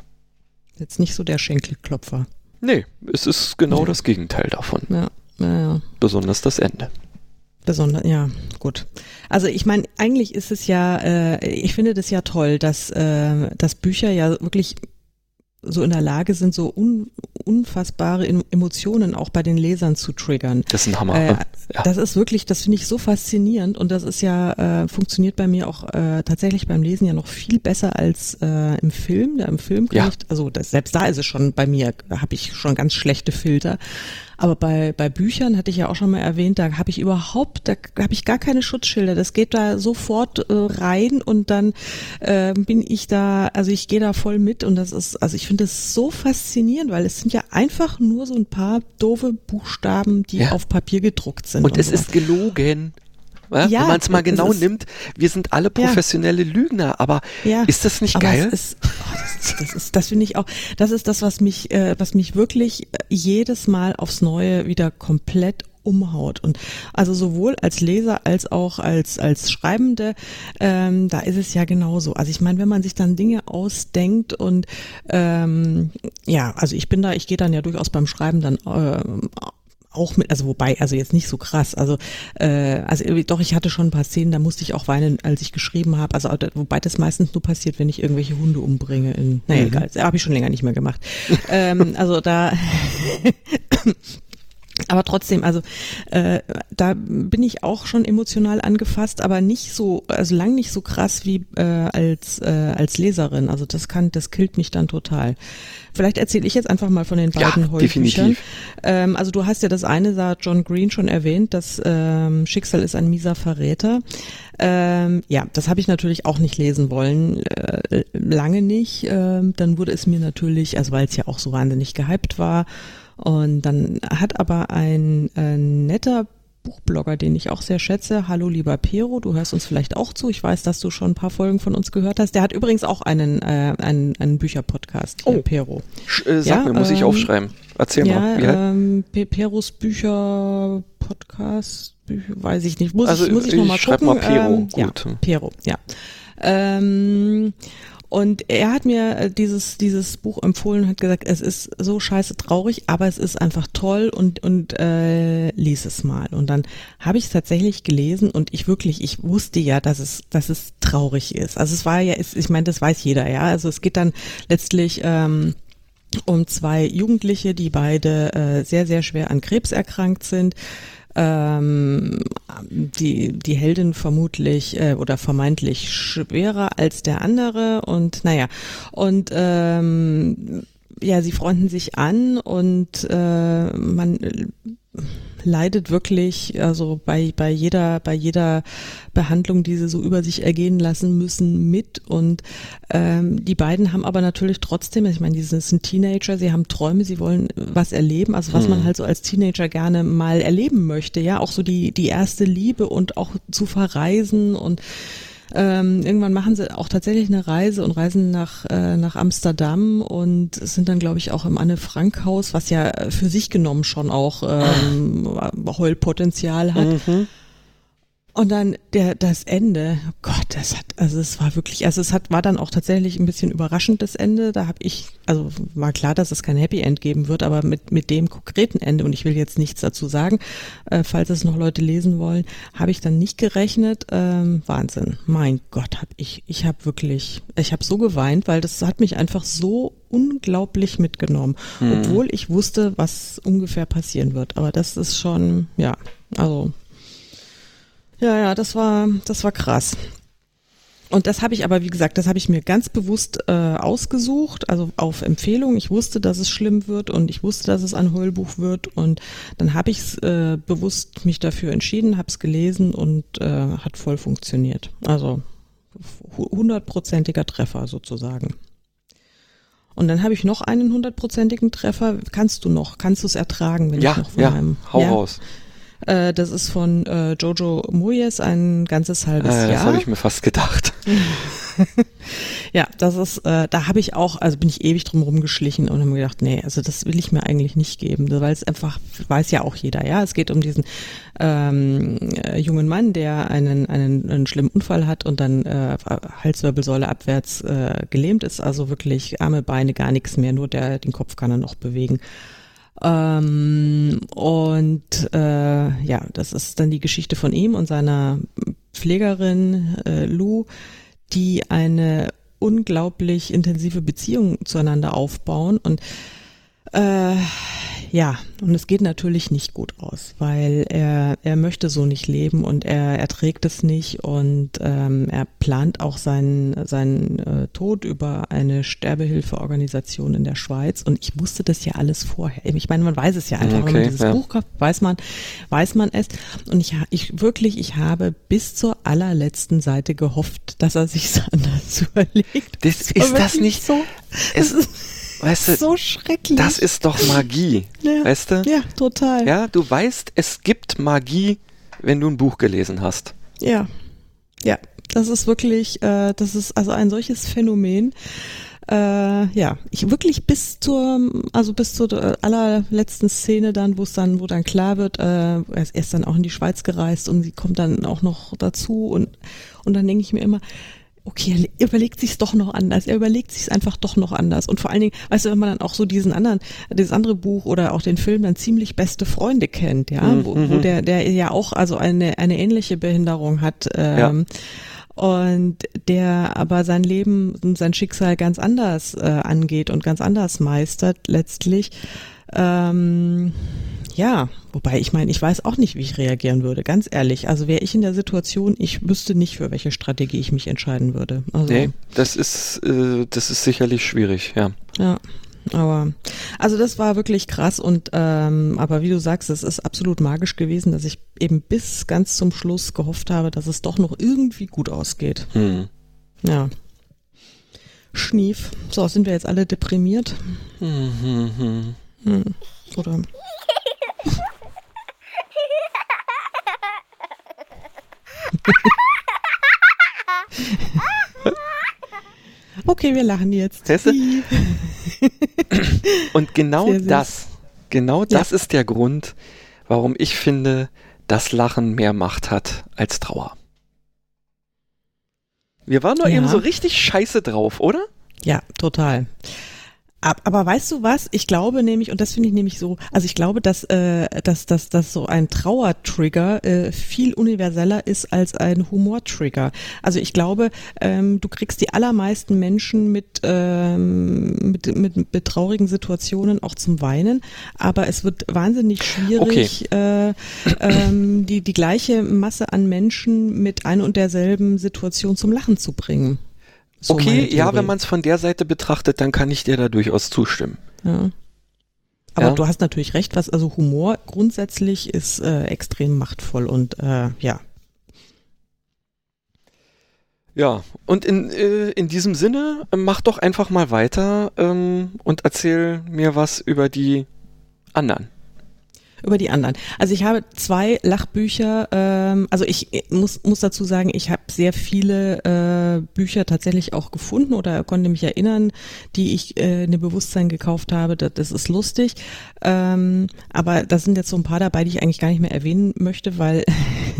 S2: Jetzt nicht so der Schenkelklopfer.
S3: Nee, es ist genau ja. das Gegenteil davon.
S2: Ja. Ja, ja.
S3: Besonders das Ende.
S2: Besonders, ja, gut. Also ich meine, eigentlich ist es ja, äh, ich finde das ja toll, dass, äh, dass Bücher ja wirklich so in der Lage sind, so un, unfassbare Emotionen auch bei den Lesern zu triggern.
S3: Das ist ein Hammer.
S2: Äh, ja. Das ist wirklich, das finde ich so faszinierend und das ist ja, äh, funktioniert bei mir auch äh, tatsächlich beim Lesen ja noch viel besser als äh, im Film. Da im Film kann ja. ich, also das, selbst da ist es schon bei mir, da habe ich schon ganz schlechte Filter. Aber bei, bei Büchern hatte ich ja auch schon mal erwähnt, da habe ich überhaupt, da habe ich gar keine Schutzschilder. Das geht da sofort äh, rein und dann äh, bin ich da, also ich gehe da voll mit und das ist, also ich finde es so faszinierend, weil es sind ja einfach nur so ein paar doofe Buchstaben, die ja. auf Papier gedruckt sind.
S3: Und, und es so. ist gelogen. Ja, ja, wenn man es mal genau nimmt, wir sind alle professionelle. Lügner, aber ist das nicht
S2: aber
S3: geil?
S2: Ist, oh, das das ist, das finde ich auch, das ist das, was mich, äh, was mich wirklich jedes Mal aufs Neue wieder komplett umhaut. Und also sowohl als Leser als auch als, als Schreibende, ähm, da ist es ja genauso. Also ich meine, wenn man sich dann Dinge ausdenkt und ähm, ja, also ich bin da, ich gehe dann ja durchaus beim Schreiben dann äh, auch mit, also wobei, also jetzt nicht so krass. Also, äh, also doch, ich hatte schon ein paar Szenen, da musste ich auch weinen, als ich geschrieben habe. Also wobei das meistens nur passiert, wenn ich irgendwelche Hunde umbringe. In, naja, mhm. egal, habe ich schon länger nicht mehr gemacht. ähm, also da aber trotzdem, also äh, da bin ich auch schon emotional angefasst, aber nicht so, also lang nicht so krass wie äh, als äh, als Leserin. Also das kann, das killt mich dann total. Vielleicht erzähle ich jetzt einfach mal von den beiden ja, Heulbüchern. Ähm, also du hast ja das eine, da John Green schon erwähnt, das ähm, Schicksal ist ein mieser Verräter. Ähm, ja, das habe ich natürlich auch nicht lesen wollen, äh, lange nicht. Ähm, dann wurde es mir natürlich, also weil es ja auch so wahnsinnig gehypt war und dann hat aber ein äh, netter Buchblogger, den ich auch sehr schätze. Hallo lieber Pero, du hörst uns vielleicht auch zu. Ich weiß, dass du schon ein paar Folgen von uns gehört hast. Der hat übrigens auch einen, äh, einen, einen Bücherpodcast,
S3: oh. Pero. Äh, sag ja, mir, muss ähm, ich aufschreiben. Erzähl
S2: ja,
S3: mal.
S2: Ja, ähm, Peros Bücher Podcast, Bücher, weiß ich nicht. Muss also, ich, muss ich, ich nochmal gucken.
S3: Mal Pero. Ähm,
S2: Gut. Ja, Pero, ja. Ähm, und er hat mir äh, dieses, dieses Buch empfohlen und hat gesagt, es ist so scheiße traurig, aber es ist einfach toll und, und äh, lies es mal. Und dann habe ich es tatsächlich gelesen und ich wirklich, ich wusste ja, dass es, dass es traurig ist. Also es war ja, ich meine, das weiß jeder, ja. Also es geht dann letztlich ähm, um zwei Jugendliche, die beide äh, sehr, sehr schwer an Krebs erkrankt sind ähm, die, die Heldin vermutlich äh, oder vermeintlich schwerer als der andere und naja, und ähm, ja, sie freunden sich an und äh, man leidet wirklich, also bei, bei jeder, bei jeder Behandlung, die sie so über sich ergehen lassen müssen, mit. Und ähm, die beiden haben aber natürlich trotzdem, ich meine, die sind Teenager, sie haben Träume, sie wollen was erleben, also was hm. man halt so als Teenager gerne mal erleben möchte, ja, auch so die, die erste Liebe und auch zu verreisen und ähm, irgendwann machen sie auch tatsächlich eine Reise und reisen nach, äh, nach Amsterdam und sind dann, glaube ich, auch im Anne-Frank-Haus, was ja für sich genommen schon auch ähm, Heulpotenzial hat. Mhm. Und dann der das Ende, oh Gott, das hat also es war wirklich, also es hat war dann auch tatsächlich ein bisschen überraschend das Ende. Da habe ich also war klar, dass es kein Happy End geben wird, aber mit mit dem konkreten Ende und ich will jetzt nichts dazu sagen, äh, falls es noch Leute lesen wollen, habe ich dann nicht gerechnet. Ähm, Wahnsinn, mein Gott, habe ich ich habe wirklich, ich habe so geweint, weil das hat mich einfach so unglaublich mitgenommen, hm. obwohl ich wusste, was ungefähr passieren wird. Aber das ist schon ja, also ja, ja, das war, das war krass. Und das habe ich aber, wie gesagt, das habe ich mir ganz bewusst äh, ausgesucht, also auf Empfehlung. Ich wusste, dass es schlimm wird und ich wusste, dass es ein Heulbuch wird. Und dann habe ich äh, bewusst mich dafür entschieden, habe es gelesen und äh, hat voll funktioniert. Also hundertprozentiger Treffer sozusagen. Und dann habe ich noch einen hundertprozentigen Treffer. Kannst du noch? Kannst du es ertragen, wenn
S3: ja,
S2: ich noch von
S3: ja,
S2: einem?
S3: Hau ja, raus.
S2: Äh, das ist von äh, Jojo Moyes, ein ganzes halbes äh,
S3: Jahr.
S2: Das
S3: habe ich mir fast gedacht.
S2: ja, das ist, äh, da habe ich auch, also bin ich ewig drum rumgeschlichen und habe mir gedacht, nee, also das will ich mir eigentlich nicht geben, weil es einfach, weiß ja auch jeder, ja, es geht um diesen ähm, äh, jungen Mann, der einen, einen, einen schlimmen Unfall hat und dann äh, Halswirbelsäule abwärts äh, gelähmt ist, also wirklich Arme, Beine, gar nichts mehr, nur der, den Kopf kann er noch bewegen. Ähm, und äh, ja, das ist dann die Geschichte von ihm und seiner Pflegerin äh, Lou, die eine unglaublich intensive Beziehung zueinander aufbauen. Und äh, ja, und es geht natürlich nicht gut aus, weil er, er möchte so nicht leben und er erträgt es nicht und ähm, er plant auch seinen, seinen äh, Tod über eine Sterbehilfeorganisation in der Schweiz und ich wusste das ja alles vorher. Ich meine, man weiß es ja einfach, okay, wenn man dieses ja. Buch kauft, weiß man, weiß man es und ich, ich wirklich, ich habe bis zur allerletzten Seite gehofft, dass er sich anders überlegt.
S3: Das, ist das nicht so? Es, ist, weißt du,
S2: so schrecklich.
S3: Das ist doch Magie, ja, weißt du?
S2: Ja, total.
S3: Ja, du weißt, es gibt Magie, wenn du ein Buch gelesen hast.
S2: Ja, ja, das ist wirklich, äh, das ist also ein solches Phänomen. äh, ja, ich wirklich bis zur, also bis zur allerletzten Szene dann, wo es dann, wo dann klar wird, äh, er ist erst dann auch in die Schweiz gereist und sie kommt dann auch noch dazu und, und dann denke ich mir immer, okay, er überlegt sich's doch noch anders. Er überlegt sich's einfach doch noch anders. Und vor allen Dingen, weißt du, wenn man dann auch so diesen anderen, dieses andere Buch oder auch den Film dann ziemlich beste Freunde kennt, ja, mhm. wo, wo der, der ja auch also eine, eine ähnliche Behinderung hat. Ähm, ja und der aber sein Leben und sein Schicksal ganz anders äh, angeht und ganz anders meistert letztlich. Ähm, ja, wobei ich meine, ich weiß auch nicht, wie ich reagieren würde, ganz ehrlich. Also wäre ich in der Situation, ich wüsste nicht, für welche Strategie ich mich entscheiden würde. Also,
S3: nee, das ist, äh, das ist sicherlich schwierig, ja.
S2: Ja. Aber also das war wirklich krass und ähm, aber wie du sagst, es ist absolut magisch gewesen, dass ich eben bis ganz zum Schluss gehofft habe, dass es doch noch irgendwie gut ausgeht. Hm. Ja. Schnief. So, sind wir jetzt alle deprimiert? Hm, hm, hm. Hm. Oder? Okay, wir lachen jetzt.
S3: Und genau das, genau das ja. ist der Grund, warum ich finde, dass Lachen mehr Macht hat als Trauer. Wir waren doch ja. eben so richtig scheiße drauf, oder?
S2: Ja, total. Aber weißt du was? Ich glaube nämlich, und das finde ich nämlich so, also ich glaube, dass, äh, dass, dass, dass so ein Trauertrigger äh, viel universeller ist als ein Humortrigger. Also ich glaube, ähm, du kriegst die allermeisten Menschen mit, ähm, mit, mit, mit traurigen Situationen auch zum Weinen, aber es wird wahnsinnig schwierig, okay. äh, ähm, die, die gleiche Masse an Menschen mit ein und derselben Situation zum Lachen zu bringen.
S3: So okay, ja, wenn man es von der Seite betrachtet, dann kann ich dir da durchaus zustimmen.
S2: Ja. Aber ja. du hast natürlich recht, was also Humor grundsätzlich ist äh, extrem machtvoll und äh, ja.
S3: Ja, und in, äh, in diesem Sinne, mach doch einfach mal weiter ähm, und erzähl mir was über die anderen
S2: über die anderen. Also ich habe zwei Lachbücher, ähm, also ich muss, muss dazu sagen, ich habe sehr viele äh, Bücher tatsächlich auch gefunden oder konnte mich erinnern, die ich äh, in dem Bewusstsein gekauft habe, das, das ist lustig. Ähm, aber da sind jetzt so ein paar dabei, die ich eigentlich gar nicht mehr erwähnen möchte, weil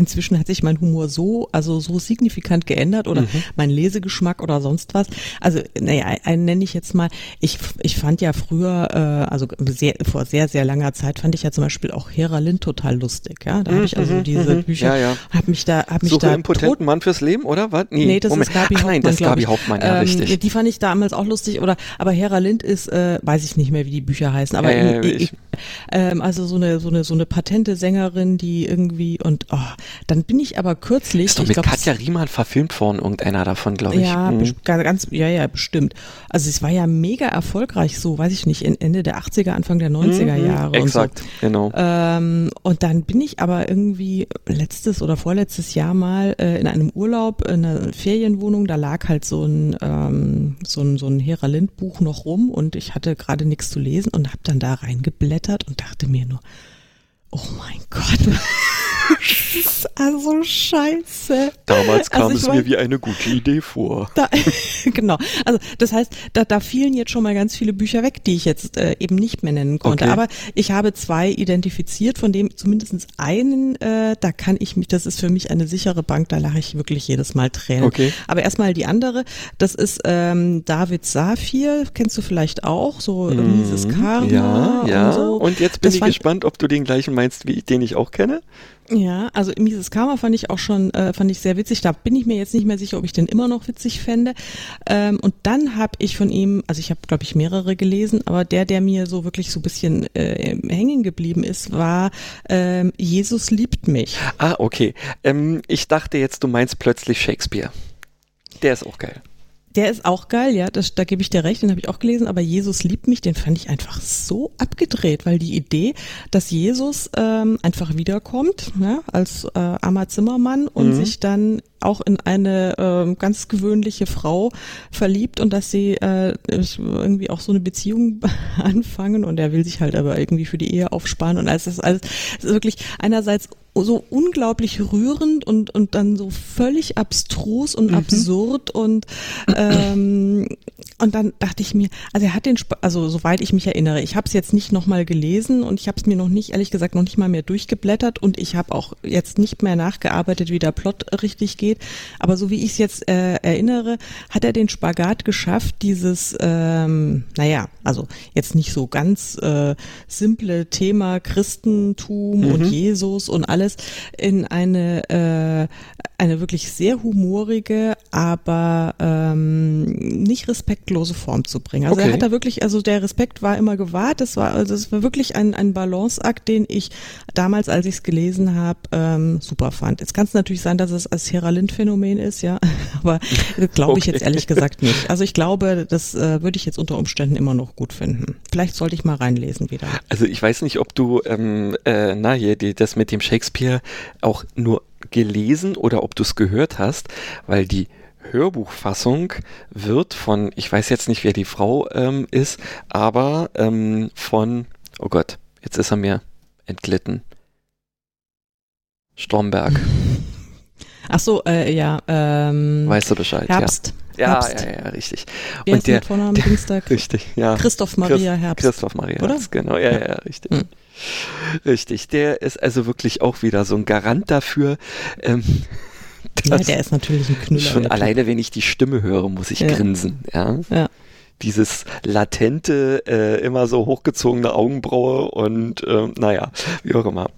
S2: inzwischen hat sich mein Humor so, also so signifikant geändert oder mhm. mein Lesegeschmack oder sonst was. Also, naja, einen nenne ich jetzt mal, ich, ich fand ja früher, äh, also sehr, vor sehr, sehr langer Zeit fand ich ja zum Beispiel auch Hera Lind total lustig, ja. Da habe ich also mhm, diese mhm. Bücher, ja, ja. habe mich da, habe mich
S3: Suche
S2: da
S3: impotenten Mann fürs Leben, oder was?
S2: Nee, nee das Moment. ist Gabi Ach,
S3: nein, das ist Gabi Hauptmann, ja, ähm, richtig.
S2: Die fand ich damals auch lustig, oder, aber Hera Lind ist, äh, weiß ich nicht mehr, wie die Bücher heißen, aber
S3: äh, in, ich,
S2: ähm, also so eine, so eine, so eine patente Sängerin, die irgendwie und, oh, dann bin ich aber kürzlich.
S3: Ist doch mit glaub, Katja Riemann verfilmt worden, irgendeiner davon, glaube ich.
S2: Ja, mhm. ganz, ja, ja, bestimmt. Also es war ja mega erfolgreich, so, weiß ich nicht, Ende der 80er, Anfang der 90er mhm, Jahre.
S3: Exakt,
S2: so.
S3: genau.
S2: Ähm, und dann bin ich aber irgendwie letztes oder vorletztes Jahr mal äh, in einem Urlaub in einer Ferienwohnung, da lag halt so ein, ähm, so ein, so ein Hera Lind Buch noch rum und ich hatte gerade nichts zu lesen und habe dann da reingeblättert und dachte mir nur, oh mein Gott. Also scheiße.
S3: Damals kam also es mein, mir wie eine gute Idee vor.
S2: Da, genau. Also das heißt, da, da fielen jetzt schon mal ganz viele Bücher weg, die ich jetzt äh, eben nicht mehr nennen konnte. Okay. Aber ich habe zwei identifiziert, von dem zumindest einen, äh, da kann ich mich, das ist für mich eine sichere Bank, da lache ich wirklich jedes Mal Tränen.
S3: Okay.
S2: Aber erstmal die andere, das ist ähm, David Safir, kennst du vielleicht auch, so mm, Mises Karma.
S3: Ja, ja. Und, so. und jetzt bin das ich gespannt, ob du den gleichen meinst, wie ich den ich auch kenne.
S2: Ja, also Mises Karma fand ich auch schon, äh, fand ich sehr witzig. Da bin ich mir jetzt nicht mehr sicher, ob ich den immer noch witzig fände. Ähm, und dann habe ich von ihm, also ich habe, glaube ich, mehrere gelesen, aber der, der mir so wirklich so ein bisschen äh, hängen geblieben ist, war ähm, Jesus liebt mich.
S3: Ah, okay. Ähm, ich dachte jetzt, du meinst plötzlich Shakespeare. Der ist auch geil.
S2: Der ist auch geil, ja, das, da gebe ich dir recht, den habe ich auch gelesen, aber Jesus liebt mich, den fand ich einfach so abgedreht, weil die Idee, dass Jesus ähm, einfach wiederkommt, ja, als äh, armer Zimmermann und mhm. sich dann auch in eine äh, ganz gewöhnliche Frau verliebt und dass sie äh, irgendwie auch so eine Beziehung anfangen und er will sich halt aber irgendwie für die Ehe aufsparen und alles das alles ist wirklich einerseits so unglaublich rührend und und dann so völlig abstrus und mhm. absurd und ähm, und dann dachte ich mir, also er hat den, Sp also soweit ich mich erinnere, ich habe es jetzt nicht nochmal gelesen und ich habe es mir noch nicht, ehrlich gesagt, noch nicht mal mehr durchgeblättert und ich habe auch jetzt nicht mehr nachgearbeitet, wie der Plot richtig geht. Aber so wie ich es jetzt äh, erinnere, hat er den Spagat geschafft, dieses, ähm, naja, also jetzt nicht so ganz äh, simple Thema Christentum mhm. und Jesus und alles in eine äh, eine wirklich sehr humorige, aber ähm, nicht respektlose Form zu bringen. Also okay. er hat da wirklich, also der Respekt war immer gewahrt. Das war, also es war wirklich ein, ein Balanceakt, den ich damals, als ich es gelesen habe, ähm, super fand. Jetzt kann es natürlich sein, dass es als Heralind-Phänomen ist, ja, aber glaube ich okay. jetzt ehrlich gesagt nicht. Also ich glaube, das äh, würde ich jetzt unter Umständen immer noch gut finden. Vielleicht sollte ich mal reinlesen wieder.
S3: Also ich weiß nicht, ob du, ähm, äh, na hier, die, das mit dem Shakespeare auch nur gelesen oder ob du es gehört hast, weil die Hörbuchfassung wird von, ich weiß jetzt nicht, wer die Frau ähm, ist, aber ähm, von, oh Gott, jetzt ist er mir entglitten. Stromberg.
S2: Ach so, äh, ja. Ähm,
S3: weißt du Bescheid?
S2: Herbst.
S3: Ja, ja, ja, ja, richtig.
S2: Wer Und der, Vornamen der, Dienstag?
S3: Richtig, ja.
S2: Christoph Maria Herbst.
S3: Christoph Maria? Herbst, genau, ja, ja, ja richtig. Hm. Richtig, der ist also wirklich auch wieder so ein Garant dafür. Ähm,
S2: ja, der ist natürlich ein Knüller.
S3: Schon alleine, wenn ich die Stimme höre, muss ich ja. grinsen. Ja. ja. Dieses latente, äh, immer so hochgezogene Augenbraue und äh, naja, wie auch immer.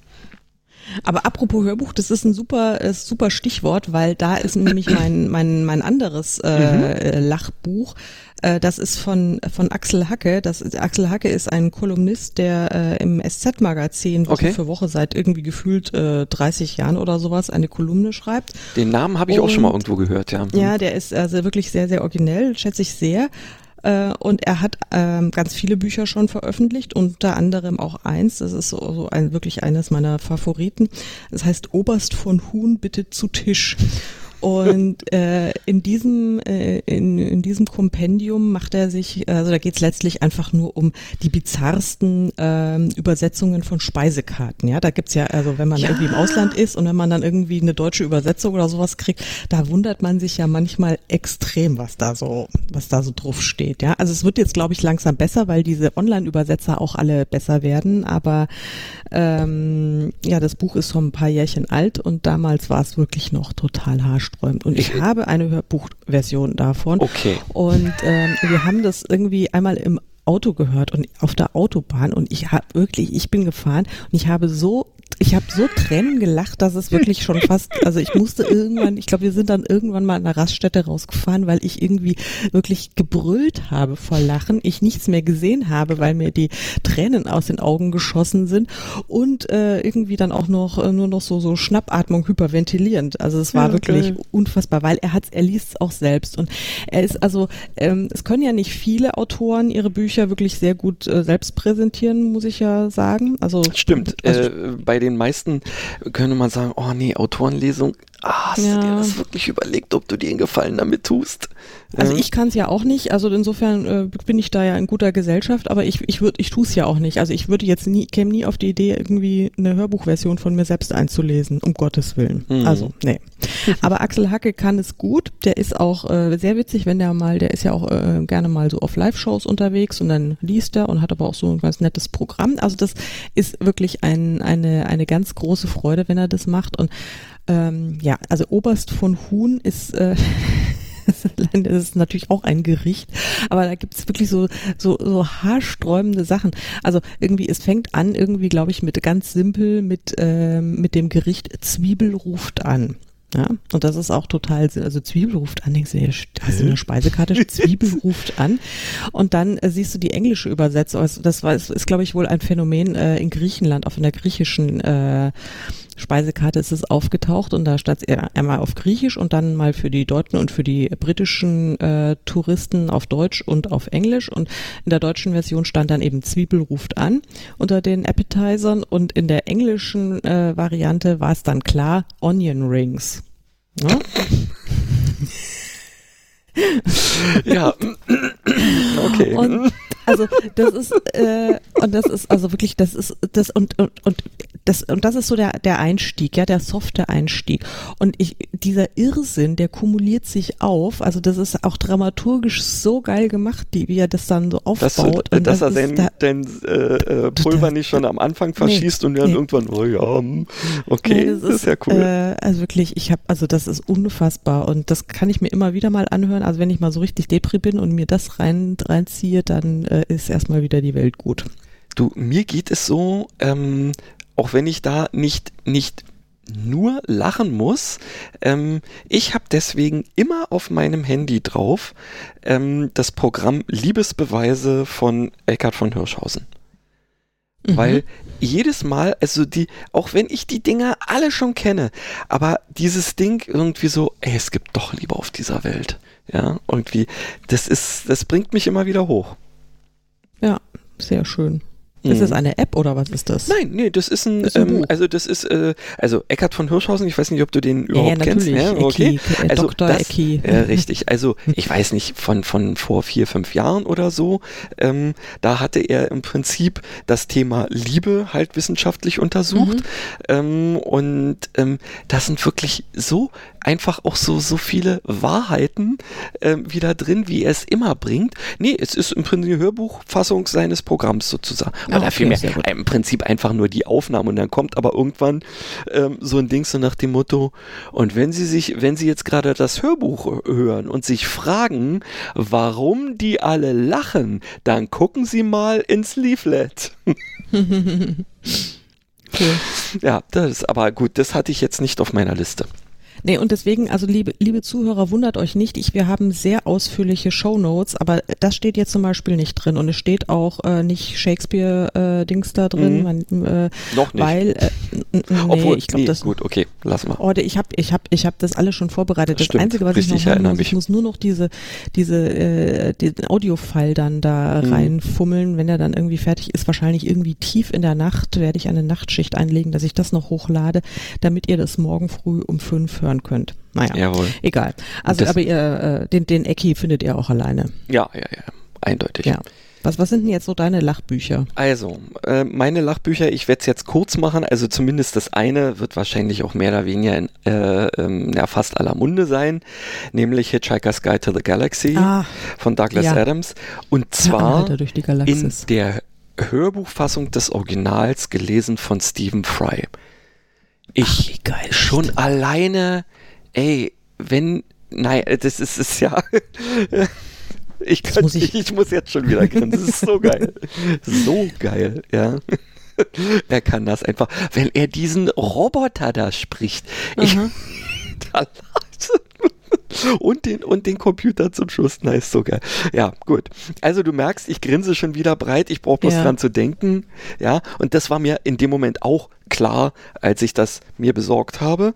S2: Aber apropos Hörbuch, das ist ein super, äh, super Stichwort, weil da ist nämlich mein, mein, mein anderes äh, mhm. Lachbuch. Äh, das ist von, von Axel Hacke. Das, Axel Hacke ist ein Kolumnist, der äh, im SZ-Magazin Woche okay. für Woche seit irgendwie gefühlt äh, 30 Jahren oder sowas eine Kolumne schreibt.
S3: Den Namen habe ich Und, auch schon mal irgendwo gehört, ja.
S2: Ja, der ist also wirklich sehr, sehr originell, schätze ich sehr. Äh, und er hat ähm, ganz viele Bücher schon veröffentlicht, unter anderem auch eins, das ist so, so ein, wirklich eines meiner Favoriten. Das heißt Oberst von Huhn bitte zu Tisch. Und äh, in diesem äh, in, in diesem Kompendium macht er sich, also da geht es letztlich einfach nur um die bizarrsten äh, Übersetzungen von Speisekarten. Ja, da gibt's ja, also wenn man ja. irgendwie im Ausland ist und wenn man dann irgendwie eine deutsche Übersetzung oder sowas kriegt, da wundert man sich ja manchmal extrem, was da so, was da so drauf steht. Ja, also es wird jetzt, glaube ich, langsam besser, weil diese Online-Übersetzer auch alle besser werden. Aber ähm, ja, das Buch ist schon ein paar Jährchen alt und damals war es wirklich noch total haarsträubend aufgeräumt. Und ich habe eine Hörbuchversion davon.
S3: Okay.
S2: Und ähm, wir haben das irgendwie einmal im Auto gehört und auf der Autobahn und ich habe wirklich, ich bin gefahren und ich habe so ich habe so Tränen gelacht, dass es wirklich schon fast, also ich musste irgendwann, ich glaube, wir sind dann irgendwann mal an der Raststätte rausgefahren, weil ich irgendwie wirklich gebrüllt habe vor Lachen, ich nichts mehr gesehen habe, weil mir die Tränen aus den Augen geschossen sind und äh, irgendwie dann auch noch äh, nur noch so so Schnappatmung hyperventilierend. Also es war ja, wirklich okay. unfassbar, weil er hat, er liest es auch selbst und er ist also, ähm, es können ja nicht viele Autoren ihre Bücher wirklich sehr gut äh, selbst präsentieren, muss ich ja sagen. Also
S3: stimmt. Also, äh, bei den meisten könnte man sagen, oh nee, Autorenlesung, ah, hast ja. du dir das wirklich überlegt, ob du dir einen Gefallen damit tust?
S2: Also ich kann es ja auch nicht, also insofern äh, bin ich da ja in guter Gesellschaft, aber ich, ich würde, ich tue es ja auch nicht. Also ich würde jetzt nie, käme nie auf die Idee, irgendwie eine Hörbuchversion von mir selbst einzulesen, um Gottes Willen. Mhm. Also, nee. Aber Axel Hacke kann es gut, der ist auch äh, sehr witzig, wenn der mal, der ist ja auch äh, gerne mal so auf Live-Shows unterwegs und dann liest er und hat aber auch so ein ganz nettes Programm. Also das ist wirklich ein, eine, eine ganz große Freude, wenn er das macht und ähm, ja, also Oberst von Huhn ist äh, das ist natürlich auch ein Gericht, aber da gibt es wirklich so, so, so haarsträubende Sachen. Also irgendwie, es fängt an, irgendwie, glaube ich, mit ganz simpel mit, ähm, mit dem Gericht Zwiebel ruft an. Ja, und das ist auch total, also Zwiebel ruft an, denkst du, hast du eine Speisekarte, Zwiebel ruft an. Und dann äh, siehst du die englische Übersetzung, also das war, ist, ist glaube ich, wohl ein Phänomen äh, in Griechenland, auf einer griechischen äh, Speisekarte ist es aufgetaucht und da stand es einmal auf Griechisch und dann mal für die deutschen und für die britischen äh, Touristen auf Deutsch und auf Englisch und in der deutschen Version stand dann eben Zwiebel ruft an unter den Appetizern und in der englischen äh, Variante war es dann klar Onion Rings. Ne?
S3: ja. okay.
S2: Und also das ist äh, und das ist also wirklich das ist das und und und das und das ist so der der Einstieg, ja, der softe Einstieg. Und ich dieser Irrsinn, der kumuliert sich auf. Also das ist auch dramaturgisch so geil gemacht, die, wie er das dann so aufbaut.
S3: Dass,
S2: und
S3: dass
S2: das
S3: er
S2: ist
S3: den,
S2: da,
S3: den äh, äh, Pulver nicht schon am Anfang verschießt und dann
S2: nee.
S3: irgendwann, oh ja, hm, okay,
S2: Nee,
S3: das ist, ja cool.
S2: Äh, also wirklich, ich habe, also das ist unfassbar und das kann ich mir immer wieder mal anhören. Also wenn ich mal so richtig Depri bin und mir das rein reinziehe, dann äh, ist erstmal wieder die Welt gut.
S3: Du, mir geht es so, ähm, auch wenn ich da nicht, nicht nur lachen muss. Ähm, ich habe deswegen immer auf meinem Handy drauf ähm, das Programm Liebesbeweise von Eckhard von Hirschhausen.
S2: Mhm.
S3: Weil jedes Mal, also die, auch wenn ich die Dinger alle schon kenne, aber dieses Ding irgendwie so, ey, es gibt doch Liebe auf dieser Welt. Ja, irgendwie, das ist, das bringt mich immer wieder hoch.
S2: Ja, sehr schön. Ist
S3: Mhm.
S2: das eine App oder was ist das?
S3: Nein, nee, das ist ein,
S2: Das ist ein
S3: ähm, also das ist, äh, also Eckhard von Hirschhausen, ich weiß nicht, ob du den überhaupt
S2: ja,
S3: kennst. Ja, okay.
S2: Ecki, äh,
S3: Also
S2: Dr.
S3: das,
S2: Ecki.
S3: Äh, richtig, also ich weiß nicht, von, von vor vier, fünf Jahren oder so, ähm, da hatte er im Prinzip das Thema Liebe halt wissenschaftlich untersucht.
S2: Mhm.
S3: Ähm, und ähm, da sind wirklich so einfach auch so, so viele Wahrheiten ähm, wieder drin, wie er es immer bringt. Nee, es ist im Prinzip eine Hörbuchfassung seines Programms sozusagen. Oder
S2: okay,
S3: vielmehr im Prinzip einfach nur die Aufnahme und dann kommt aber irgendwann ähm, so ein Ding so nach dem Motto, und wenn Sie sich, wenn Sie jetzt gerade das Hörbuch hören und sich fragen, warum die alle lachen, dann gucken Sie mal ins Leaflet.
S2: Cool.
S3: Ja, das ist aber gut, das hatte ich jetzt nicht auf meiner Liste.
S2: Nee, und deswegen, also liebe, liebe Zuhörer, wundert euch nicht, ich, wir haben sehr ausführliche Shownotes, aber das steht jetzt zum Beispiel nicht drin und es steht auch äh, nicht Shakespeare-Dings da drin,
S3: Mhm.
S2: man, äh,
S3: Noch nicht.
S2: weil, äh, nee,
S3: Obwohl,
S2: ich glaube,
S3: nee,
S2: das,
S3: gut, okay, lassen wir.
S2: Oh, ich habe ich hab, ich hab das alles schon vorbereitet. Das
S3: Stimmt,
S2: Einzige, was ich
S3: richtig,
S2: noch machen
S3: erinnere
S2: muss,
S3: mich.
S2: ich muss nur noch diese, diese, äh, den Audiofile dann da
S3: Mhm.
S2: reinfummeln. Wenn er dann irgendwie fertig ist, wahrscheinlich irgendwie tief in der Nacht, werde ich eine Nachtschicht einlegen, dass ich das noch hochlade, damit ihr das morgen früh um fünf hören könnt. Naja,
S3: Jawohl.
S2: egal. Also,
S3: Das-
S2: aber ihr, äh, den, den Ecki findet ihr auch alleine.
S3: Ja, ja, ja, eindeutig.
S2: Ja. Was, was sind denn jetzt so deine Lachbücher?
S3: Also, äh, meine Lachbücher, ich werde es jetzt kurz machen, also zumindest das eine wird wahrscheinlich auch mehr oder weniger in äh, ähm, ja, fast aller Munde sein, nämlich Hitchhiker's Guide to the Galaxy
S2: Ah,
S3: von Douglas
S2: ja.
S3: Adams. Und zwar in der Hörbuchfassung des Originals gelesen von Stephen Fry. Ich
S2: Ach, geil
S3: schon
S2: das?
S3: alleine, ey, wenn, nein, das ist es ja. Ich, könnt,
S2: muss
S3: ich,
S2: ich-
S3: muss jetzt schon wieder grinsen. Das ist so geil. So geil, ja. Er kann das einfach. Wenn er diesen Roboter da spricht. Ich,
S2: Aha.
S3: da und den, und den Computer zum Schluss. Nice, so geil. Ja, gut. Also du merkst, ich grinse schon wieder breit. Ich brauche bloß
S2: Ja.
S3: dran zu denken. Ja, und das war mir in dem Moment auch klar, als ich das mir besorgt habe.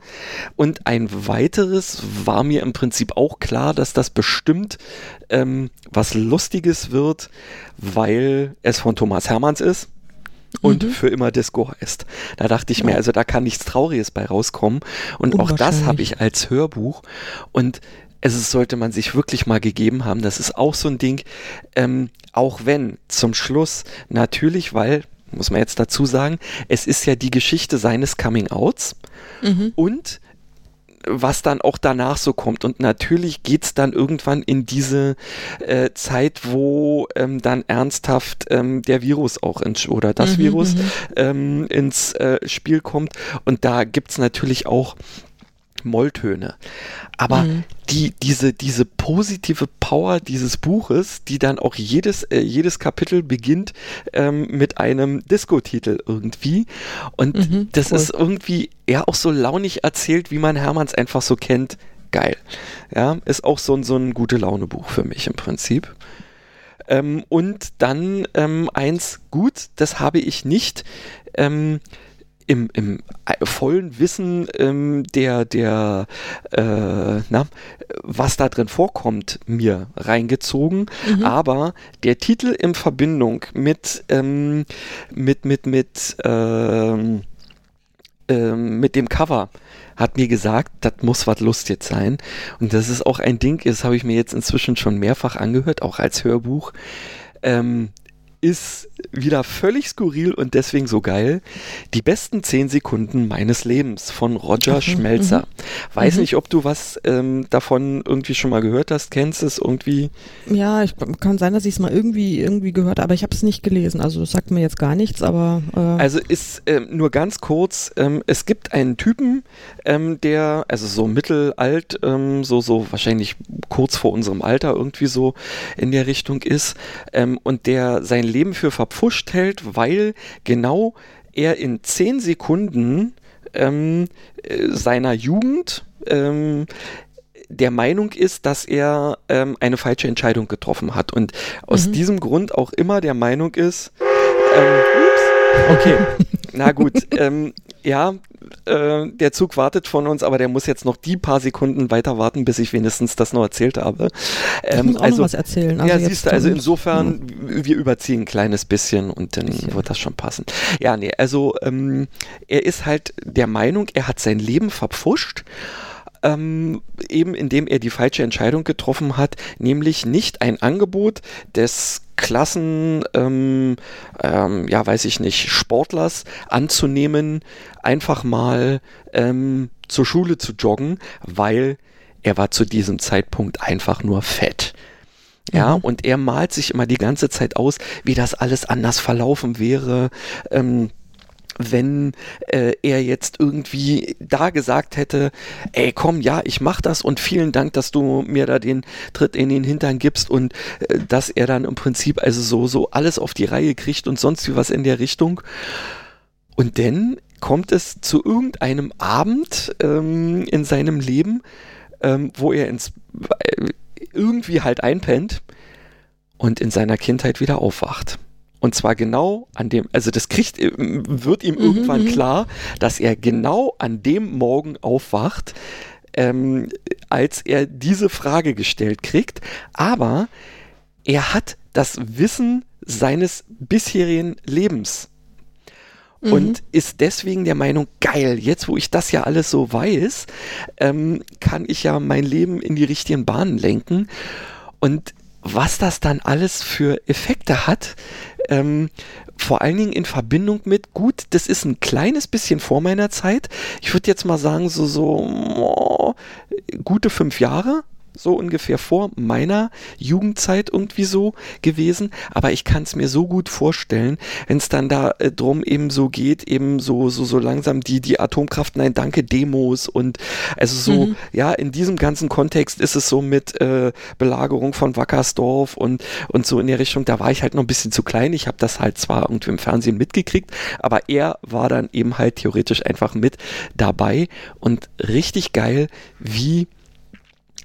S3: Und ein weiteres war mir im Prinzip auch klar, dass das bestimmt ähm, was Lustiges wird, weil es von Thomas Hermanns ist und
S2: Mhm.
S3: für immer Disco heißt. Da dachte ich mir, also da kann nichts Trauriges bei rauskommen. Und auch das habe ich als Hörbuch. Und es sollte man sich wirklich mal gegeben haben. Das ist auch so ein Ding, ähm, auch wenn zum Schluss natürlich, weil, muss man jetzt dazu sagen, es ist ja die Geschichte seines Coming-Outs
S2: Mhm.
S3: und was dann auch danach so kommt. Und natürlich geht's dann irgendwann in diese äh, Zeit, wo ähm, dann ernsthaft ähm, der Virus auch ins, oder das
S2: Mhm,
S3: Virus
S2: mhm.
S3: ähm, ins äh, Spiel kommt. Und da gibt's natürlich auch Molltöne. Aber
S2: Mhm.
S3: die, diese, diese positive Power dieses Buches, die dann auch jedes, äh, jedes Kapitel beginnt ähm, mit einem Disco-Titel irgendwie. Und
S2: Mhm,
S3: das
S2: cool.
S3: ist irgendwie eher auch so launig erzählt, wie man Hermanns einfach so kennt. Geil. Ja, ist auch so ein, so ein gute Laune-Buch für mich im Prinzip. Ähm, und dann ähm, eins, gut, das habe ich nicht ähm, im, im äh, vollen Wissen ähm, der, der äh, na, was da drin vorkommt, mir reingezogen.
S2: Mhm.
S3: Aber der Titel in Verbindung mit, ähm, mit, mit, mit, ähm, ähm, mit dem Cover hat mir gesagt, das muss was lustig sein. Und das ist auch ein Ding, das habe ich mir jetzt inzwischen schon mehrfach angehört, auch als Hörbuch. Ähm, ist wieder völlig skurril und deswegen so geil. Die besten zehn Sekunden meines Lebens von Roger mhm, Schmelzer. Mhm. Weiß mhm. nicht, ob du was ähm, davon irgendwie schon mal gehört hast, kennst es irgendwie?
S2: Ja, ich, kann sein, dass ich es mal irgendwie irgendwie gehört, aber ich habe es nicht gelesen. Also das sagt mir jetzt gar nichts, aber
S3: äh also ist ähm, nur ganz kurz. Ähm, es gibt einen Typen, ähm, der also so mittelalt, ähm, so so wahrscheinlich kurz vor unserem Alter irgendwie so in der Richtung ist ähm, und der sein Leben für verpfuscht hält, weil genau er in zehn Sekunden ähm, äh, seiner Jugend ähm, der Meinung ist, dass er ähm, eine falsche Entscheidung getroffen hat und aus mhm. diesem Grund auch immer der Meinung ist, ähm, okay, na gut, ähm, ja, äh, der Zug wartet von uns, aber der muss jetzt noch die paar Sekunden weiter warten, bis ich wenigstens das noch erzählt habe.
S2: Ähm, ich muss auch also, noch was erzählen.
S3: Also ja, siehst du, also insofern, ja. wir überziehen ein kleines bisschen und dann bisschen. wird das schon passen. Ja, nee, also ähm, er ist halt der Meinung, er hat sein Leben verpfuscht ähm, eben indem er die falsche Entscheidung getroffen hat, nämlich nicht ein Angebot des Klassen, ähm, ähm, ja, weiß ich nicht, Sportlers anzunehmen, einfach mal ähm, zur Schule zu joggen, weil er war zu diesem Zeitpunkt einfach nur fett. Ja, mhm. und er malt sich immer die ganze Zeit aus, wie das alles anders verlaufen wäre. Ähm, wenn äh, er jetzt irgendwie da gesagt hätte, ey komm, ja, ich mach das und vielen Dank, dass du mir da den Tritt in den Hintern gibst und äh, dass er dann im Prinzip also so, so alles auf die Reihe kriegt und sonst wie was in der Richtung. Und dann kommt es zu irgendeinem Abend ähm, in seinem Leben, ähm, wo er ins äh, irgendwie halt einpennt und in seiner Kindheit wieder aufwacht. Und zwar genau an dem, also das kriegt, äh, wird ihm mhm, irgendwann mhm. klar, dass er genau an dem Morgen aufwacht, ähm, als er diese Frage gestellt kriegt. Aber er hat das Wissen seines bisherigen Lebens mhm. und ist deswegen der Meinung, geil, jetzt wo ich das ja alles so weiß, ähm, kann ich ja mein Leben in die richtigen Bahnen lenken. Und was das dann alles für Effekte hat, ähm, vor allen Dingen in Verbindung mit, gut, das ist ein kleines bisschen vor meiner Zeit. Ich würde jetzt mal sagen, so, so oh, gute fünf Jahre so ungefähr vor meiner Jugendzeit irgendwie so gewesen, aber ich kann es mir so gut vorstellen, wenn es dann da äh, drum eben so geht, eben so so so langsam die die Atomkraft nein danke Demos und also so mhm. ja in diesem ganzen Kontext ist es so mit äh, Belagerung von Wackersdorf und und so in der Richtung, da war ich halt noch ein bisschen zu klein, ich habe das halt zwar irgendwie im Fernsehen mitgekriegt, aber er war dann eben halt theoretisch einfach mit dabei. Und richtig geil, wie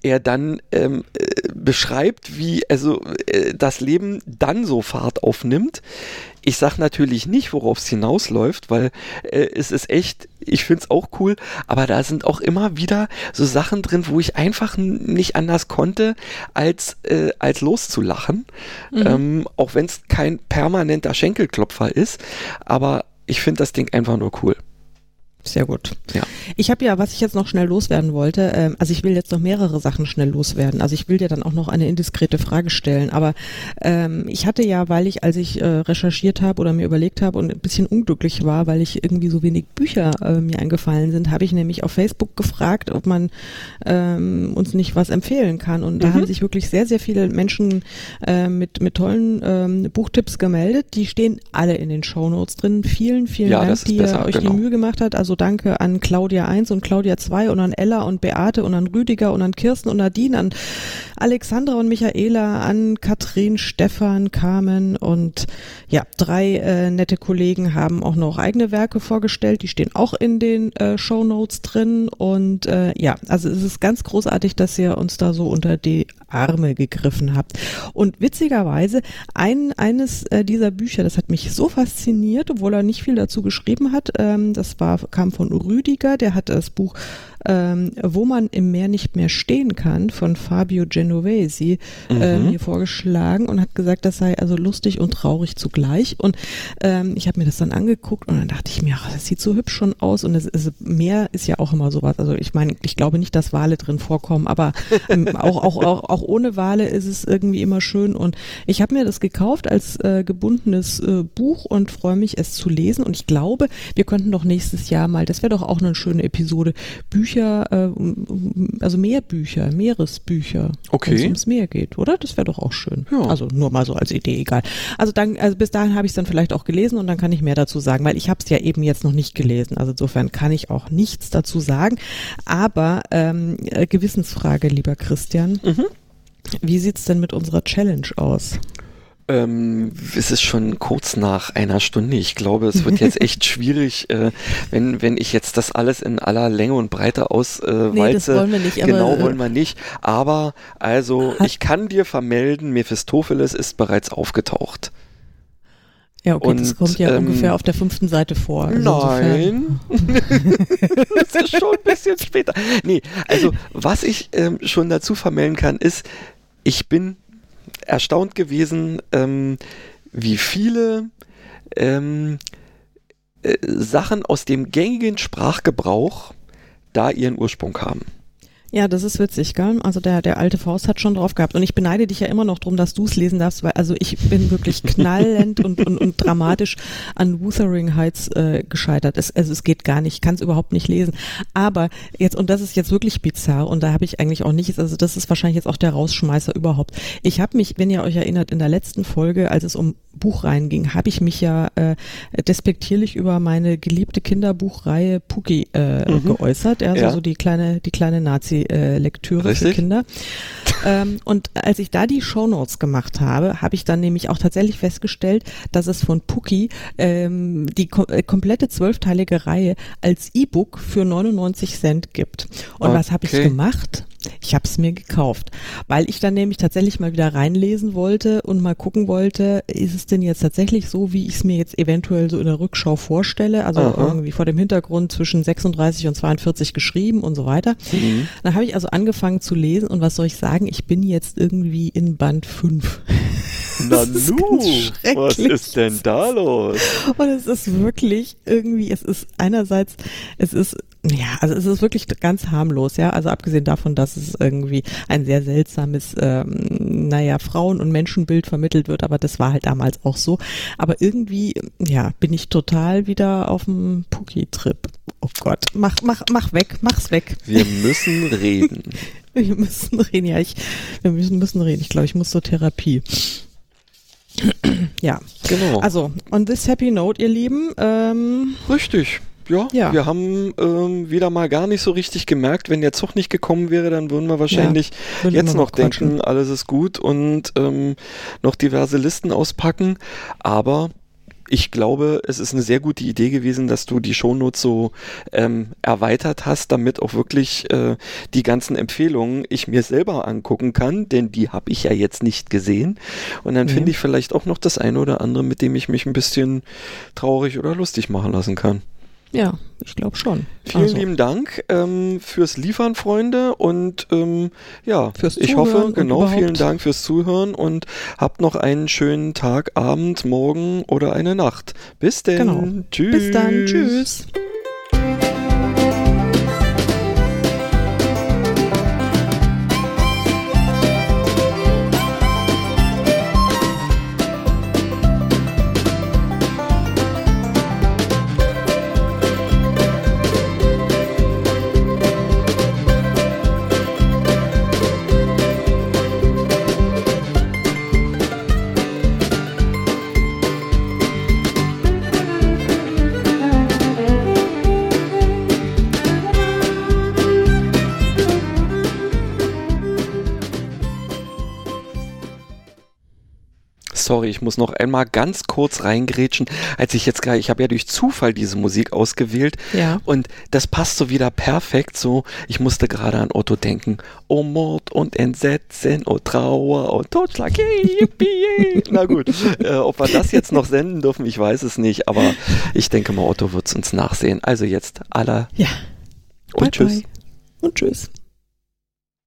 S3: er dann ähm, äh, beschreibt, wie also äh, das Leben dann so Fahrt aufnimmt. Ich sag natürlich nicht, worauf es hinausläuft, weil äh, es ist echt, ich find's auch cool, aber da sind auch immer wieder so Sachen drin, wo ich einfach nicht anders konnte, als, äh, als loszulachen. Mhm. Ähm, auch wenn es kein permanenter Schenkelklopfer ist, aber ich finde das Ding einfach nur cool.
S2: Sehr gut. Ja. Ich habe ja, was ich jetzt noch schnell loswerden wollte, ähm, also ich will jetzt noch mehrere Sachen schnell loswerden. Also ich will dir dann auch noch eine indiskrete Frage stellen. Aber ähm, ich hatte ja, weil ich, als ich äh, recherchiert habe oder mir überlegt habe und ein bisschen unglücklich war, weil ich irgendwie so wenig Bücher äh, mir eingefallen sind, habe ich nämlich auf Facebook gefragt, ob man ähm, uns nicht was empfehlen kann. Und da mhm. haben sich wirklich sehr, sehr viele Menschen äh, mit, mit tollen ähm, Buchtipps gemeldet. Die stehen alle in den Shownotes drin. Vielen, vielen ja, Dank, die ihr euch genau. die Mühe gemacht hat. Also danke an Claudia 1 und Claudia 2 und an Ella und Beate und an Rüdiger und an Kirsten und Nadine, an Alexandra und Michaela, an Katrin, Stefan, Carmen und ja, drei äh, nette Kollegen haben auch noch eigene Werke vorgestellt. Die stehen auch in den äh, Show Notes drin und äh, ja, also es ist ganz großartig, dass ihr uns da so unter die Arme gegriffen habt. Und witzigerweise, ein, eines äh, dieser Bücher, das hat mich so fasziniert, obwohl er nicht viel dazu geschrieben hat, ähm, das war, kam kam von Rüdiger, der hat das Buch ähm, Wo man im Meer nicht mehr stehen kann von Fabio Genovesi äh,
S3: Mhm.
S2: mir vorgeschlagen und hat gesagt, das sei also lustig und traurig zugleich. Und ähm, ich habe mir das dann angeguckt und dann dachte ich mir, ach, das sieht so hübsch schon aus und es, es, Meer ist ja auch immer sowas. Also ich meine, ich glaube nicht, dass Wale drin vorkommen, aber ähm, auch, auch, auch, auch ohne Wale ist es irgendwie immer schön. Und ich habe mir das gekauft als äh, gebundenes äh, Buch und freue mich, es zu lesen. Und ich glaube, wir könnten doch nächstes Jahr mal, das wäre doch auch eine schöne Episode, Bücher, äh, also Meerbücher, Meeresbücher,
S3: Okay.
S2: wenn es ums Meer geht, oder? Das wäre doch auch schön.
S3: Ja.
S2: Also nur mal so als Idee, egal. Also dann, also bis dahin habe ich es dann vielleicht auch gelesen und dann kann ich mehr dazu sagen, weil ich habe es ja eben jetzt noch nicht gelesen. Also insofern kann ich auch nichts dazu sagen. Aber ähm, äh, Gewissensfrage, lieber Christian.
S3: Mhm.
S2: Wie sieht's denn mit unserer Challenge aus?
S3: Ähm, es ist schon kurz nach einer Stunde. Ich glaube, es wird jetzt echt schwierig, äh, wenn, wenn ich jetzt das alles in aller Länge und Breite auswalze. Äh,
S2: Nee, das wollen wir nicht,
S3: genau
S2: äh,
S3: wollen wir nicht. Aber also, ich kann dir vermelden, Mephistopheles ist bereits aufgetaucht.
S2: Ja, okay, das
S3: Und,
S2: kommt ja
S3: ähm,
S2: ungefähr auf der fünften Seite vor. Also
S3: Nein. Es ist schon ein bisschen später. Nee, also was ich ähm, schon dazu vermelden kann, ist, ich bin erstaunt gewesen, ähm, wie viele ähm, äh, Sachen aus dem gängigen Sprachgebrauch da ihren Ursprung haben.
S2: Ja, das ist witzig, gell? Also der, der alte Faust hat schon drauf gehabt. Und ich beneide dich ja immer noch drum, dass du es lesen darfst, weil also ich bin wirklich knallend und, und, und dramatisch an Wuthering Heights äh, gescheitert. Es, also es geht gar nicht, ich kann es überhaupt nicht lesen. Aber jetzt, und das ist jetzt wirklich bizarr, und da habe ich eigentlich auch nichts, also das ist wahrscheinlich jetzt auch der Rausschmeißer überhaupt. Ich habe mich, wenn ihr euch erinnert, in der letzten Folge, als es um Buchreihen ging, habe ich mich ja äh, despektierlich über meine geliebte Kinderbuchreihe Puki äh,
S3: Mhm.
S2: geäußert. Also
S3: Ja.
S2: so die kleine, die kleine Nazi-Lektüre für
S3: Richtig.
S2: Kinder. ähm, und als ich da die Shownotes gemacht habe, habe ich dann nämlich auch tatsächlich festgestellt, dass es von Puki ähm, die kom äh, komplette zwölfteilige Reihe als E-Book für 99 Cent gibt. Und was habe ich
S3: Okay.
S2: gemacht? Ich habe es mir gekauft, weil ich dann nämlich tatsächlich mal wieder reinlesen wollte und mal gucken wollte, ist es denn jetzt tatsächlich so, wie ich es mir jetzt eventuell so in der Rückschau vorstelle, also
S3: Aha.
S2: irgendwie vor dem Hintergrund zwischen 36 und 42 geschrieben und so weiter.
S3: Mhm.
S2: Dann habe ich also angefangen zu lesen und was soll ich sagen, ich bin jetzt irgendwie in Band 5.
S3: Na nu, was ist denn da los?
S2: Und es ist wirklich irgendwie, es ist einerseits, es ist, ja, also es ist wirklich ganz harmlos, ja. Also abgesehen davon, dass es irgendwie ein sehr seltsames, ähm, naja, Frauen- und Menschenbild vermittelt wird, aber das war halt damals auch so. Aber irgendwie, ja, bin ich total wieder auf dem Puki-Trip. Oh Gott, mach, mach, mach weg, mach's weg.
S3: Wir müssen reden.
S2: Wir müssen reden, ja, ich, wir müssen, müssen reden. Ich glaube, ich muss zur Therapie. ja,
S3: Genau.
S2: also, on this happy note, ihr Lieben, ähm,
S3: Richtig. Ja,
S2: Ja.
S3: wir haben ähm, wieder mal gar nicht so richtig gemerkt, wenn der Zug nicht gekommen wäre, dann würden wir wahrscheinlich
S2: würden
S3: jetzt noch
S2: quatschen.
S3: denken, alles ist gut und ähm, noch diverse Listen auspacken. Aber ich glaube, es ist eine sehr gute Idee gewesen, dass du die Shownotes so ähm, erweitert hast, damit auch wirklich äh, die ganzen Empfehlungen ich mir selber angucken kann, denn die habe ich ja jetzt nicht gesehen. Und dann
S2: Nee.
S3: finde ich vielleicht auch noch das eine oder andere, mit dem ich mich ein bisschen traurig oder lustig machen lassen kann.
S2: Ja, ich glaube schon.
S3: Vielen
S2: Also,
S3: lieben Dank ähm, fürs Liefern, Freunde. Und ähm, ja,
S2: Fürs
S3: ich
S2: Zuhören
S3: hoffe, genau, vielen Dank fürs Zuhören und habt noch einen schönen Tag, Abend, Morgen oder eine Nacht. Bis denn.
S2: Genau.
S3: Tschüss.
S2: Bis dann, tschüss.
S3: Sorry, ich muss noch einmal ganz kurz reingrätschen, als ich jetzt gerade, ich habe ja durch Zufall diese Musik ausgewählt
S2: Ja.
S3: und das passt so wieder perfekt so. Ich musste gerade an Otto denken. Oh Mord und Entsetzen, oh Trauer und Totschlag, hey, yippie, yay. Na gut, äh, ob wir das jetzt noch senden dürfen, ich weiß es nicht, aber ich denke mal, Otto wird es uns nachsehen. Also jetzt aller
S2: Ja.
S3: und tschüss.
S2: Bye. Und tschüss.